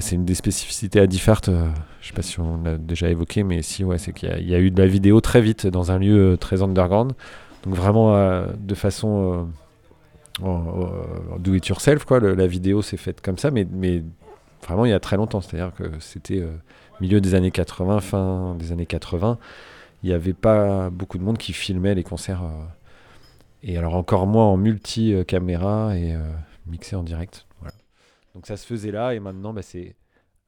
C'est une des spécificités à Diffart. euh, je sais pas si on l'a déjà évoqué, mais si, c'est qu'il y, a- eu de la vidéo très vite dans un lieu euh, très underground. Donc vraiment euh, de façon euh, do it yourself, la vidéo s'est faite comme ça, mais, mais vraiment il y a très longtemps. C'est-à-dire que c'était euh, milieu des années 80, fin des années 80. Il n'y avait pas beaucoup de monde qui filmait les concerts. et alors encore moins en multi-caméra et mixé en direct. Donc ça se faisait là et maintenant bah, c'est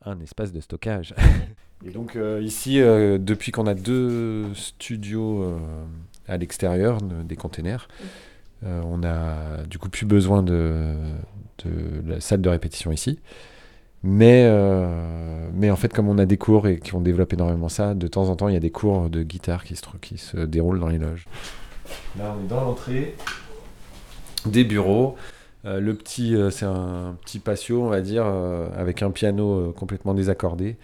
un espace de stockage. [laughs] et donc euh, ici, euh, depuis qu'on a deux studios euh, à l'extérieur de- des containers, euh, on a du coup plus besoin de, de la salle de répétition ici. Mais, euh, mais en fait, comme on a des cours et qui on développe énormément ça, de temps en temps, il y a des cours de guitare qui se, qui se déroulent dans les loges. Là, on est dans l'entrée des bureaux. Euh, le petit, euh, c'est un petit patio, on va dire, euh, avec un piano euh, complètement désaccordé,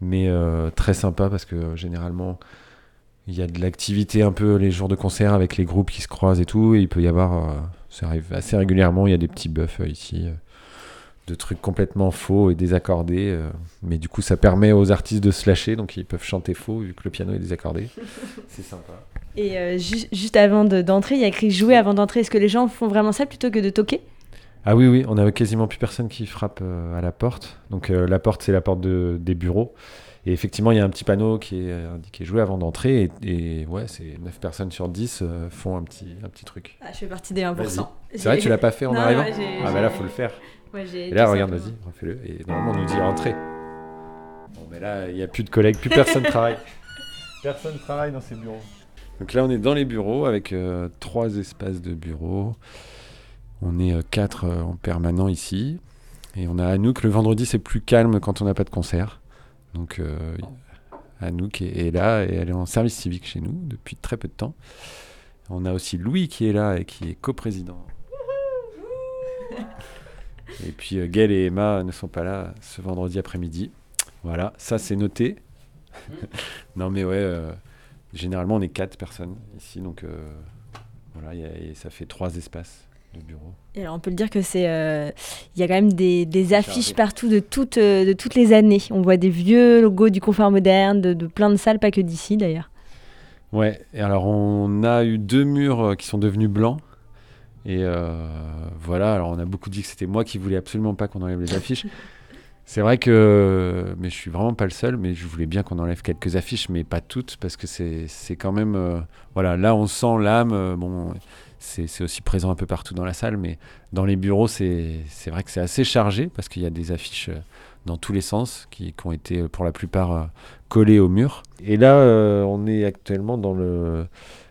mais euh, très sympa parce que euh, généralement il y a de l'activité un peu les jours de concert avec les groupes qui se croisent et tout, et il peut y avoir, euh, ça arrive assez régulièrement, il y a des petits buffs euh, ici, euh, de trucs complètement faux et désaccordés, euh, mais du coup ça permet aux artistes de se lâcher, donc ils peuvent chanter faux vu que le piano est désaccordé. [laughs] C'est sympa. Et euh, ju- juste avant de- d'entrer, il y a écrit jouer avant d'entrer. Est-ce que les gens font vraiment ça plutôt que de toquer? Ah oui, oui, on a quasiment plus personne qui frappe euh, à la porte. Donc euh, la porte, c'est la porte de- des bureaux. Et effectivement, il y a un petit panneau qui est euh, indiqué jouer avant d'entrer. Et, et ouais, c'est 9 personnes sur 10 euh, font un petit, un petit truc. Ah, je fais partie des 1%. Vas-y. J'ai- C'est vrai, tu l'as pas fait en Non, arrivant ouais, Ah bah là, faut le faire. Ouais, et là, regarde, vas-y, refais-le. Et normalement, on nous dit rentrer. Bon, mais là, il n'y a plus de collègues, plus personne [laughs] travaille. Personne travaille dans ces bureaux. Donc là, on est dans les bureaux avec trois espaces de bureaux. On est euh, quatre euh, en permanent ici. Et on a Anouk. Le vendredi, c'est plus calme quand on n'a pas de concert. Donc euh, Anouk est, est là et elle est en service civique chez nous depuis très peu de temps. On a aussi Louis qui est là et qui est coprésident. Et puis euh, Gaël et Emma ne sont pas là ce vendredi après-midi. Voilà, ça c'est noté. [laughs] non mais ouais, euh, généralement on est quatre personnes ici, donc voilà, y a- ça fait trois espaces de bureau. Et alors, on peut le dire que c'est. euh, Il y a quand même des, des affiches chargé. partout de toutes, euh, de toutes les années. On voit des vieux logos du confort moderne, de, de plein de salles, pas que d'ici d'ailleurs. Ouais, et alors on a eu deux murs euh, qui sont devenus blancs. Et euh, voilà, alors on a beaucoup dit que c'était moi qui voulais absolument pas qu'on enlève les affiches. [laughs] C'est vrai que, mais je suis vraiment pas le seul, mais je voulais bien qu'on enlève quelques affiches, mais pas toutes, parce que c'est c'est quand même, euh, voilà, là on sent l'âme, bon, c'est aussi présent un peu partout dans la salle, mais dans les bureaux, c'est vrai que c'est assez chargé, parce qu'il y a des affiches euh, dans tous les sens, qui, qui ont été euh, pour la plupart euh, collées au mur. Et là, euh, on est actuellement dans le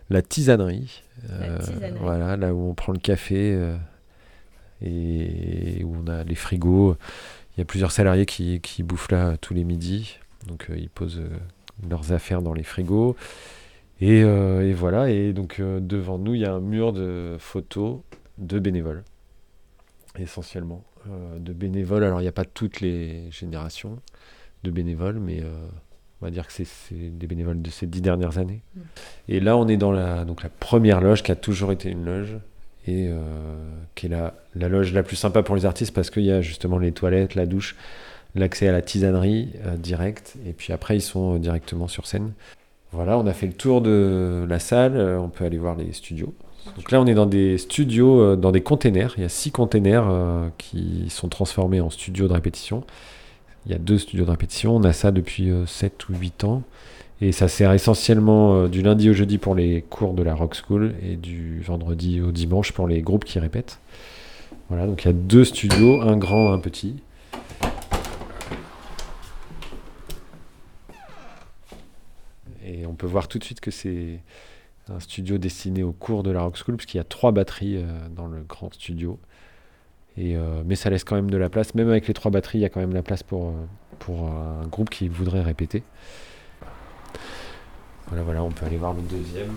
la tisanerie. La Euh, voilà, là où on prend le café euh, et où on a les frigos. Il y a plusieurs salariés qui, qui bouffent là tous les midis. Donc ils posent leurs affaires dans les frigos. Et, euh, et voilà, et donc euh, devant nous, il y a un mur de photos de bénévoles, essentiellement. Euh, de bénévoles, alors il n'y a pas toutes les générations de bénévoles, mais on va dire que c'est des bénévoles de ces dix dernières années. Mm. Et là, on est dans la, donc la première loge qui a toujours été une loge, et qui est la, la loge la plus sympa pour les artistes parce qu'il y a justement les toilettes, la douche, l'accès à la tisanerie euh, direct, et puis après, ils sont directement sur scène. Voilà, on a fait le tour de la salle, euh, on peut aller voir les studios. Donc là, on est dans des studios, euh, dans des containers. Il y a six containers euh, qui sont transformés en studios de répétition. Il y a deux studios de répétition. On a ça depuis 7 ou 8 ans. Et ça sert essentiellement du lundi au jeudi pour les cours de la Rock School et du vendredi au dimanche pour les groupes qui répètent. Voilà, donc il y a deux studios, un grand, un petit. Et on peut voir tout de suite que c'est un studio destiné aux cours de la Rock School, parce qu'il y a trois batteries euh, dans le grand studio. Euh, mais ça laisse quand même de la place. Même avec les trois batteries, il y a quand même la place pour, euh, pour un groupe qui voudrait répéter. Voilà, voilà, on peut aller voir le deuxième.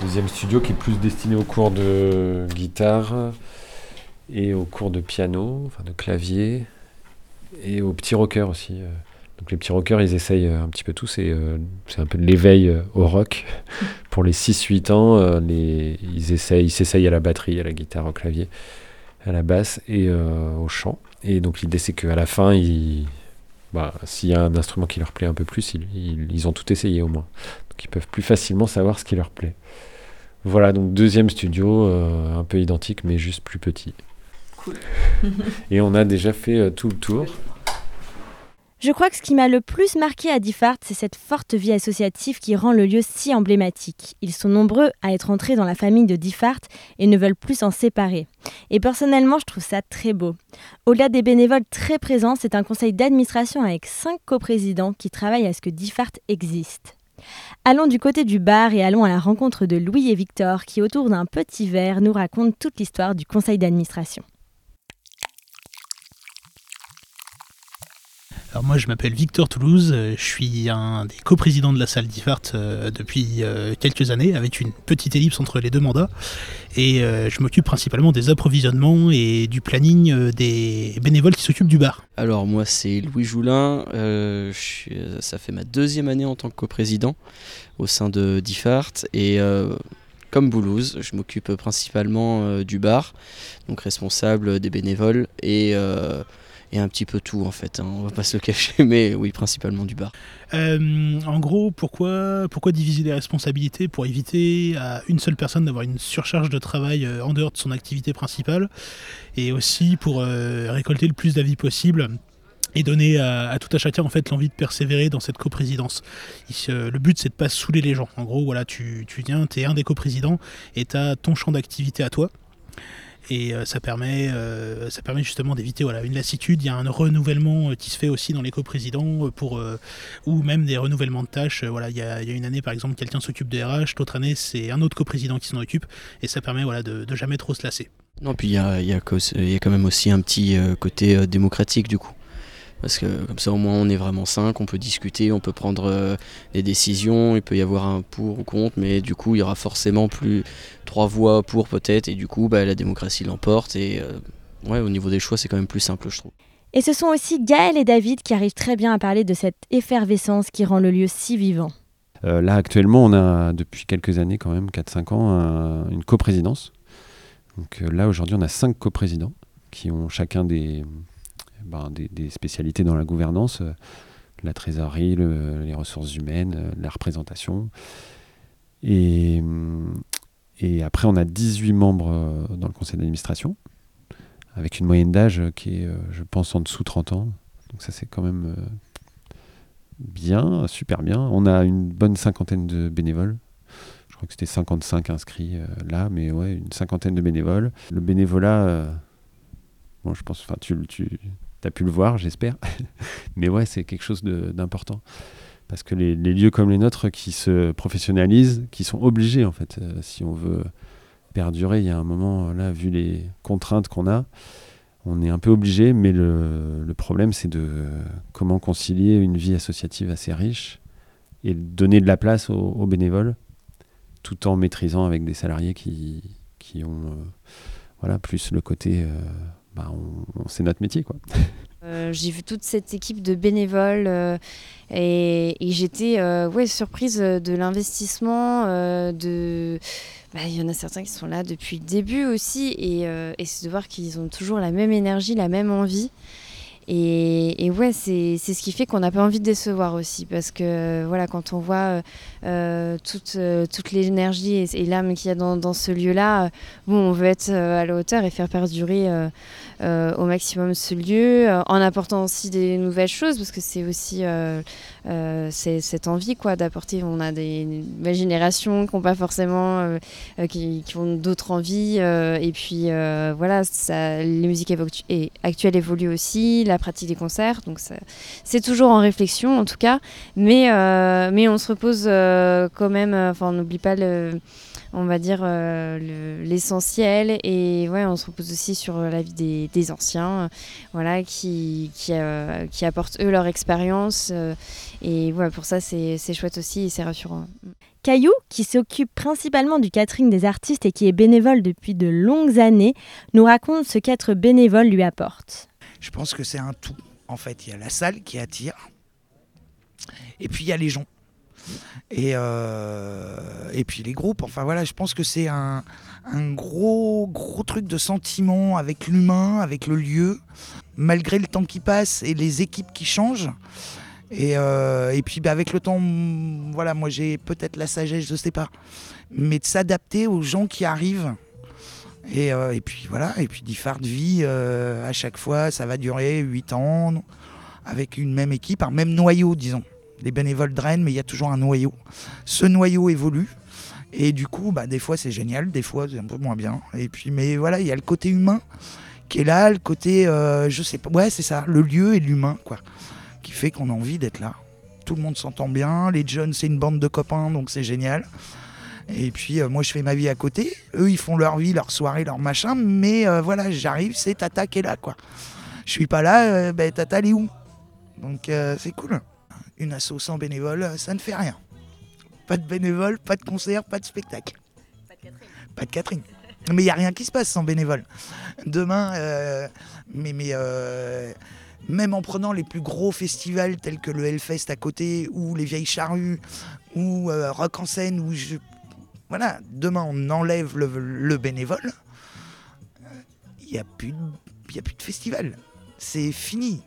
Deuxième studio qui est plus destiné aux cours de guitare et aux cours de piano, enfin de clavier, et aux petits rockers aussi. euh. Donc les petits rockers, ils essayent euh, un petit peu tout. C'est euh, c'est un peu de l'éveil au rock. [laughs] Pour les 6-8 ans, les, ils essayent, ils s'essayent à la batterie, à la guitare, au clavier, à la basse et au chant. Et donc l'idée, c'est qu'à la fin, ils, bah, s'il y a un instrument qui leur plaît un peu plus, ils, ils- ils ont tout essayé au moins. Donc ils peuvent plus facilement savoir ce qui leur plaît. Voilà, donc deuxième studio, euh, un peu identique, mais juste plus petit. Cool. Et on a déjà fait euh, tout le tour. Je crois que ce qui m'a le plus marqué à Diffart, c'est cette forte vie associative qui rend le lieu si emblématique. Ils sont nombreux à être entrés dans la famille de Diffart et ne veulent plus s'en séparer. Et personnellement, je trouve ça très beau. Au-delà des bénévoles très présents, c'est un conseil d'administration avec cinq coprésidents qui travaillent à ce que Diffart existe. Allons du côté du bar et allons à la rencontre de Louis et Victor qui, autour d'un petit verre, nous racontent toute l'histoire du conseil d'administration. Alors moi je m'appelle Victor Toulouse, euh, je suis un des coprésidents de la salle d'IFART euh, depuis euh, quelques années avec une petite ellipse entre les deux mandats et je m'occupe principalement des approvisionnements et du planning des bénévoles qui s'occupent du bar. Alors moi c'est Louis Joulin, ça fait ma deuxième année en tant que coprésident au sein de Diffart et comme Boulouse, je m'occupe principalement du bar, donc responsable des bénévoles et, et un petit peu tout en fait, hein, on va pas se le cacher, [laughs] mais oui principalement du bar. Euh, en gros, pourquoi, pourquoi diviser les responsabilités Pour éviter à une seule personne d'avoir une surcharge de travail euh, en dehors de son activité principale et aussi pour euh, récolter le plus d'avis possible et donner à, tout à chacun en fait l'envie de persévérer dans cette coprésidence. Le but c'est de pas saouler les gens. En gros, voilà, tu, tu viens, tu es un des coprésidents et tu as ton champ d'activité à toi. Et euh, ça, permet, euh, ça permet justement d'éviter voilà, une lassitude. Il y a un renouvellement euh, qui se fait aussi dans les coprésidents pour, ou même des renouvellements de tâches. Voilà, il, y a, il y a une année par exemple, quelqu'un s'occupe de RH, l'autre année c'est un autre coprésident qui s'en occupe et ça permet voilà, de, de jamais trop se lasser. Non, puis il y a, y y a quand même aussi un petit côté démocratique du coup. Parce que comme ça au moins on est vraiment cinq, on peut discuter, on peut prendre euh, des décisions, il peut y avoir un pour ou contre, mais du coup il y aura forcément plus trois voix pour peut-être, et du coup bah, la démocratie l'emporte, et euh, ouais au niveau des choix c'est quand même plus simple je trouve. Et ce sont aussi Gaël et David qui arrivent très bien à parler de cette effervescence qui rend le lieu si vivant. Euh, là, actuellement, on a depuis quelques années, quand même, 4-5 ans, un- une coprésidence. Donc euh, là, aujourd'hui, on a 5 coprésidents qui ont chacun des, ben, des, spécialités dans la gouvernance euh, la trésorerie, le- les ressources humaines, euh, la représentation. Et, hum, et après, on a 18 membres euh, dans le conseil d'administration, avec une moyenne d'âge euh, qui est, euh, je pense, en dessous de 30 ans. Donc ça, c'est quand même euh, bien, super bien. On a une bonne cinquantaine de bénévoles. Je crois que c'était 55 inscrits euh, là, mais ouais, une cinquantaine de bénévoles. Le bénévolat, euh, bon, je pense, enfin, tu, tu as pu le voir, j'espère. [laughs] mais ouais, c'est quelque chose d'important. Parce que les, lieux comme les nôtres qui se professionnalisent, qui sont obligés en fait, euh, si on veut perdurer, il y a un moment, euh, là, vu les contraintes qu'on a, on est un peu obligé, mais le, problème c'est de comment concilier une vie associative assez riche et donner de la place aux, bénévoles, tout en maîtrisant avec des salariés qui, qui ont euh, voilà, plus le côté, bah, c'est notre métier quoi. Euh, j'ai vu toute cette équipe de bénévoles euh, et, j'étais euh, ouais, surprise de l'investissement. de... bah, Il y en a certains qui sont là depuis le début aussi et c'est de voir qu'ils ont toujours la même énergie, la même envie. Et, et ouais, c'est ce qui fait qu'on n'a pas envie de décevoir aussi parce que voilà, quand on voit euh, euh, toute, euh, toute l'énergie et, l'âme qu'il y a dans, ce lieu-là, bon, on veut être à la hauteur et faire perdurer au maximum ce lieu, en apportant aussi des nouvelles choses, parce que c'est aussi euh, cette envie quoi d'apporter. On a des générations qui n'ont pas forcément, euh, euh, qui, qui ont d'autres envies, euh, et puis euh, voilà, ça, les musiques et actuelles évoluent aussi, la pratique des concerts, donc c'est toujours en réflexion en tout cas, mais euh, mais on se repose quand même, enfin on n'oublie pas le on va dire euh, le- l'essentiel et ouais on se repose aussi sur la vie des, des anciens euh, voilà qui qui, euh, qui apportent eux leur expérience euh, et ouais pour ça c'est c'est chouette aussi et c'est rassurant Caillou, qui s'occupe principalement du catering des artistes et qui est bénévole depuis de longues années, nous raconte ce qu'être bénévole lui apporte. Je pense que c'est un tout. En fait, il y a la salle qui attire, et puis il y a les gens. Et, euh, et puis les groupes. Enfin voilà, je pense que c'est un, un gros, gros truc de sentiment avec l'humain, avec le lieu, malgré le temps qui passe et les équipes qui changent. Et, euh, et puis bah, avec le temps, voilà, moi j'ai peut-être la sagesse, je sais pas, mais de s'adapter aux gens qui arrivent. Et, euh, et puis voilà, et puis Diffard vie euh, à chaque fois, ça va durer 8 ans, avec une même équipe, un même noyau, disons. Les bénévoles drainent, mais il y a toujours un noyau. Ce noyau évolue. Et du coup, bah, des fois c'est génial, des fois c'est un peu moins bien. Et puis, mais voilà, il y a le côté humain qui est là, le côté, euh, je sais pas, ouais, c'est ça, le lieu et l'humain, quoi, qui fait qu'on a envie d'être là. Tout le monde s'entend bien, les jeunes, c'est une bande de copains, donc c'est génial. Et puis euh, moi je fais ma vie à côté, eux ils font leur vie, leur soirée, leur machin, mais euh, voilà, j'arrive, c'est Tata qui est là quoi. Je suis pas là, ben Tata elle est où? Donc c'est cool. Une asso sans bénévole, euh, ça ne fait rien. Pas de bénévole, pas de concert, pas de spectacle. Pas de Catherine. Mais il n'y a rien qui se passe sans bénévole. Demain, euh, mais, mais euh, même en prenant les plus gros festivals tels que le Hellfest à côté, ou les Vieilles Charrues, ou euh, Rock en scène, où je... Voilà, demain on enlève le, le bénévole, il n'y a, plus de- il y a plus de festival. C'est fini.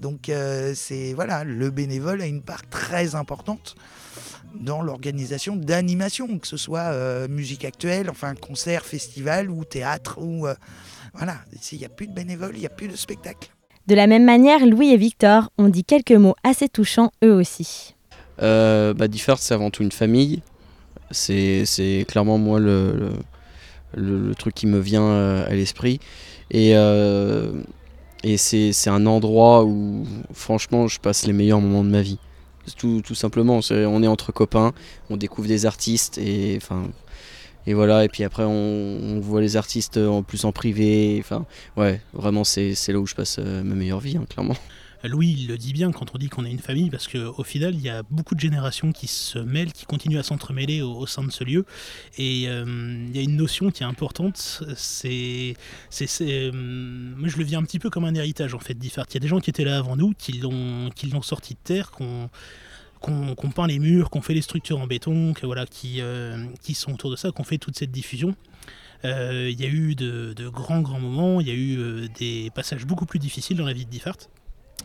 Donc euh, c'est voilà, le bénévole a une part très importante dans l'organisation d'animation, que ce soit euh, musique actuelle, enfin concert, festival ou théâtre ou euh, voilà, il n'y a plus de bénévoles, il n'y a plus de spectacle. De la même manière, Louis et Victor ont dit quelques mots assez touchants eux aussi. Euh, bah, Diffart, c'est avant tout une famille. C'est c'est clairement moi le, le, le- truc qui me vient à l'esprit. Et, euh, et c'est un endroit où, franchement, je passe les meilleurs moments de ma vie. Tout, tout simplement, on est entre copains, on découvre des artistes et enfin. Et voilà, et puis après on, voit les artistes en plus en privé. Enfin, ouais, vraiment c'est c'est là où je passe euh, ma meilleure vie, hein, clairement. Louis il le dit bien quand on dit qu'on est une famille, parce qu'au final, il y a beaucoup de générations qui se mêlent, qui continuent à s'entremêler au, sein de ce lieu. Et euh, il y a une notion qui est importante, c'est. euh, moi, je le vis un petit peu comme un héritage, en fait, d'Ifart. Il y a des gens qui étaient là avant nous, qui l'ont sorti de terre, qu'on qu'on peint les murs, qu'on fait les structures en béton, que voilà, qui, euh, qui sont autour de ça, qu'on fait toute cette diffusion. Il y a eu de, grands grands moments, il y a eu des passages beaucoup plus difficiles dans la vie de Diffart.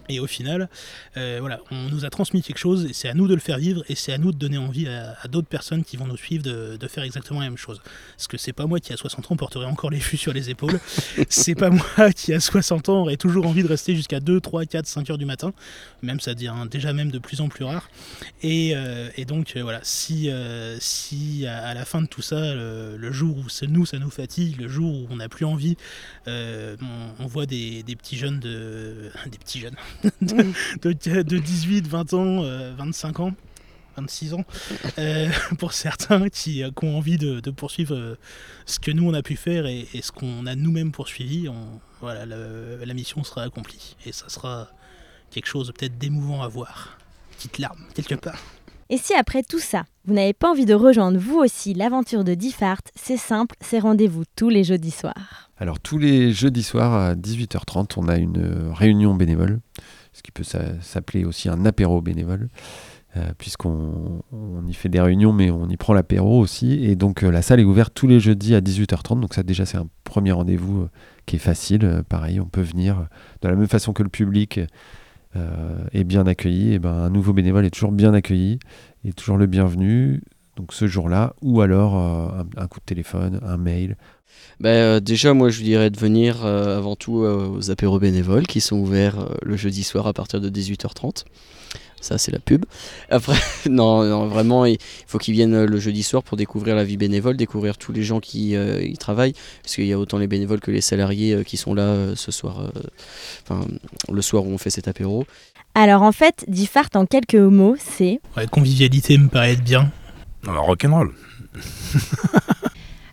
Et au final, euh, voilà, on nous a transmis quelque chose et c'est à nous de le faire vivre et c'est à nous de donner envie à, à d'autres personnes qui vont nous suivre de, de faire exactement la même chose. Parce que c'est pas moi qui à 60 ans porterai encore les fûts sur les épaules. [laughs] c'est pas moi qui à 60 ans aurait toujours envie de rester jusqu'à 2, 3, 4, 5 heures du matin. Même ça devient déjà même de plus en plus rare. Et, euh, et donc euh, voilà, si, si à, à la fin de tout ça, le, le jour où c'est nous, ça nous fatigue, le jour où on n'a plus envie, on, on voit des, des petits jeunes de. [laughs] des petits jeunes, de, de- de 18, 20 ans, euh, 25 ans, 26 ans, euh, pour certains qui, euh, qui ont envie de, poursuivre euh, ce que nous on a pu faire et, ce qu'on a nous-mêmes poursuivi. Voilà, la mission sera accomplie et ça sera quelque chose peut-être d'émouvant à voir. Petite larme, quelque part. Et si après tout ça, vous n'avez pas envie de rejoindre vous aussi l'aventure de Diffart, c'est simple, c'est rendez-vous tous les jeudis soirs. Alors tous les jeudis soirs à 18h30, on a une euh, réunion bénévole, ce qui peut s'a- s'appeler aussi un apéro bénévole, euh, puisqu'on on y fait des réunions, mais on y prend l'apéro aussi. Et donc euh, la salle est ouverte tous les jeudis à 18h30, donc ça déjà c'est un premier rendez-vous qui est facile. Pareil, on peut venir de la même façon que le public est bien accueilli. Et ben, un nouveau bénévole est toujours bien accueilli, et toujours le bienvenu. Donc ce jour-là, ou alors euh, un, coup de téléphone, un mail, Ben, euh, déjà, moi, je vous dirais de venir euh, avant tout euh, aux apéros bénévoles qui sont ouverts euh, le jeudi soir à partir de 18h30. Ça, c'est la pub. Après, [laughs] non, non, vraiment, il faut qu'ils viennent euh, le jeudi soir pour découvrir la vie bénévole, découvrir tous les gens qui euh, y travaillent, parce qu'il y a autant les bénévoles que les salariés euh, qui sont là euh, ce soir, euh, enfin, le soir où on fait cet apéro. Alors en fait, Diffart en quelques mots, c'est Ouais, convivialité me paraît être bien. Non, rock'n'roll. [laughs]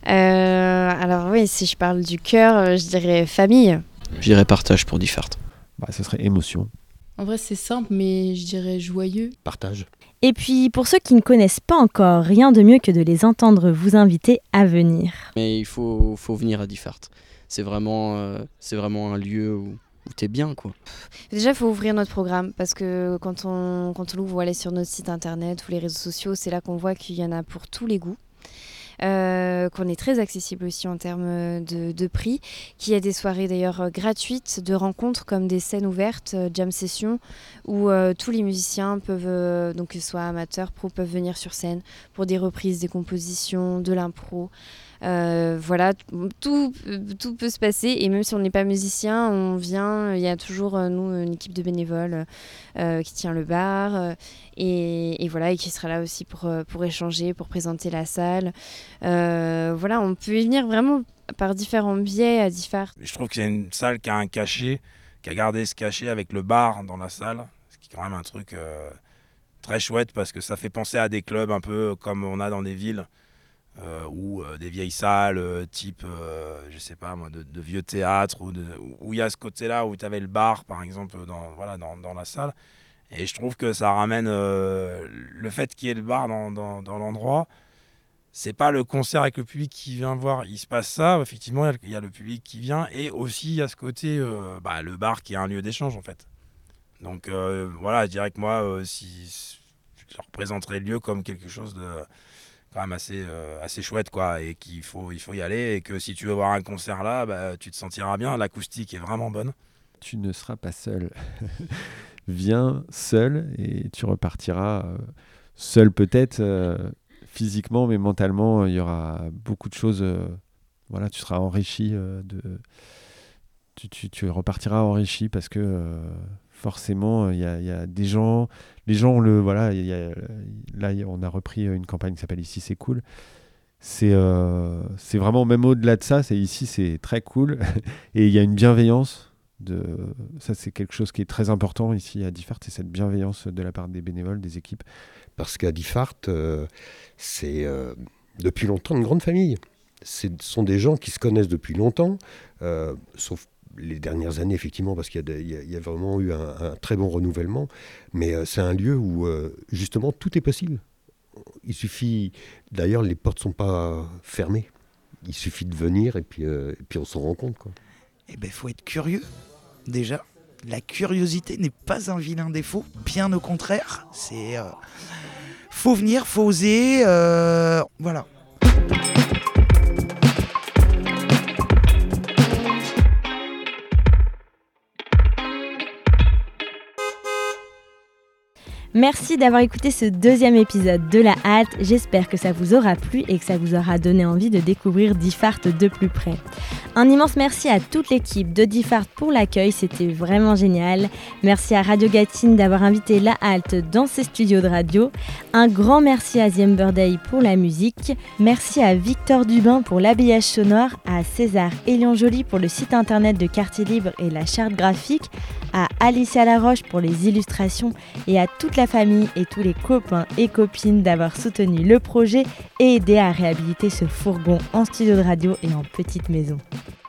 Euh, alors oui, si je parle du cœur, je dirais famille. Je dirais partage pour Diffart. bah, ce serait émotion. En vrai, c'est simple, mais je dirais joyeux. Partage. Et puis, pour ceux qui ne connaissent pas encore, rien de mieux que de les entendre vous inviter à venir. Mais il faut, faut venir à Diffart. C'est vraiment, euh, c'est vraiment un lieu où, où t'es bien, quoi. Déjà, il faut ouvrir notre programme parce que quand on, quand on l'ouvre, aller sur notre site internet ou les réseaux sociaux, c'est là qu'on voit qu'il y en a pour tous les goûts. Euh, qu'on est très accessible aussi en termes de, de prix, qu'il y a des soirées d'ailleurs euh, gratuites de rencontres comme des scènes ouvertes, euh, jam sessions, où euh, tous les musiciens peuvent, euh, donc que ce soit amateurs, pro, peuvent venir sur scène pour des reprises, des compositions, de l'impro. Euh, voilà, tout, tout peut se passer et même si on n'est pas musicien, on vient, il y a toujours euh, nous une équipe de bénévoles euh, qui tient le bar et, voilà et qui sera là aussi pour, pour échanger, pour présenter la salle. Voilà, on peut y venir vraiment par différents biais à différents. Je trouve que c'est une salle qui a un cachet, qui a gardé ce cachet avec le bar dans la salle, ce qui est quand même un truc très chouette parce que ça fait penser à des clubs un peu comme on a dans des villes. Euh, ou euh, des vieilles salles euh, type, euh, je sais pas moi, de, vieux théâtres, ou où il y a ce côté-là où tu avais le bar par exemple dans, voilà, dans, dans la salle. Et je trouve que ça ramène le fait qu'il y ait le bar dans, dans, dans l'endroit. C'est pas le concert avec le public qui vient voir. Il se passe ça, effectivement, il y a le- public qui vient. Et aussi, il y a ce côté, bah, le bar qui est un lieu d'échange en fait. Donc voilà, je dirais que moi, si, je représenterais le lieu comme quelque chose de quand même assez, euh, assez chouette, quoi. Et qu'il faut, il faut y aller. Et que si tu veux voir un concert là, bah, tu te sentiras bien. L'acoustique est vraiment bonne. tu ne seras pas seul. [laughs] Viens seul et tu repartiras euh, seul peut-être euh, physiquement, mais mentalement, il y aura beaucoup de choses. voilà, tu seras enrichi de. Tu, tu- tu repartiras enrichi parce que forcément, il y a, il y a des gens. Les gens, le voilà, il y a- là, on a repris une campagne qui s'appelle Ici c'est cool. C'est euh, c'est vraiment même au-delà de ça, c'est ici c'est très cool [laughs] et il y a une bienveillance de ça c'est quelque chose qui est très important ici à Diffart, c'est cette bienveillance de la part des bénévoles, des équipes. Parce qu'à Diffart, euh, c'est euh, depuis longtemps une grande famille. Ce sont des gens qui se connaissent depuis longtemps, euh, sauf les dernières années, effectivement, parce qu'il y, a il il vraiment eu un, très bon renouvellement. Mais euh, c'est un lieu où, euh, justement, tout est possible. Il suffit. D'ailleurs, les portes ne sont pas fermées. Il suffit de venir et puis, euh, on s'en rend compte. Eh ben, faut être curieux, déjà. La curiosité n'est pas un vilain défaut, bien au contraire. C'est. faut venir, faut oser. voilà. Merci d'avoir écouté ce deuxième épisode de La Halte. J'espère que ça vous aura plu et que ça vous aura donné envie de découvrir Diffart de plus près. Un immense merci à toute l'équipe de Diffart pour l'accueil, c'était vraiment génial. Merci à Radio Gatine d'avoir invité La Halte dans ses studios de radio. Un grand merci à The Amber Day pour la musique. Merci à Victor Dubin pour l'habillage sonore, à César Elion Joly pour le site internet de Quartier Libre et la charte graphique, à Alicia Laroche pour les illustrations et à toute la famille et tous les copains et copines d'avoir soutenu le projet et aidé à réhabiliter ce fourgon en studio de radio et en petite maison.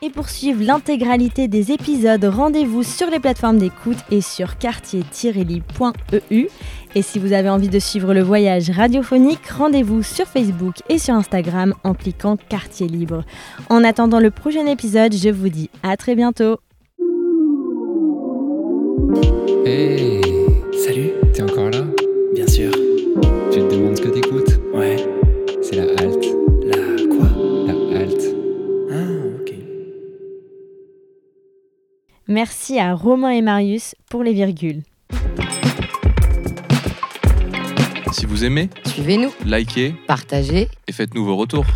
Et pour suivre l'intégralité des épisodes, rendez-vous sur les plateformes d'écoute et sur quartier-libre.eu. Et si vous avez envie de suivre le voyage radiophonique, rendez-vous sur Facebook et sur Instagram en cliquant Quartier Libre. En attendant le prochain épisode, je vous dis à très bientôt. Salut, Merci à Romain et Marius pour les virgules. Si vous aimez, Suivez-nous, likez partagez. et faites-nous vos retours.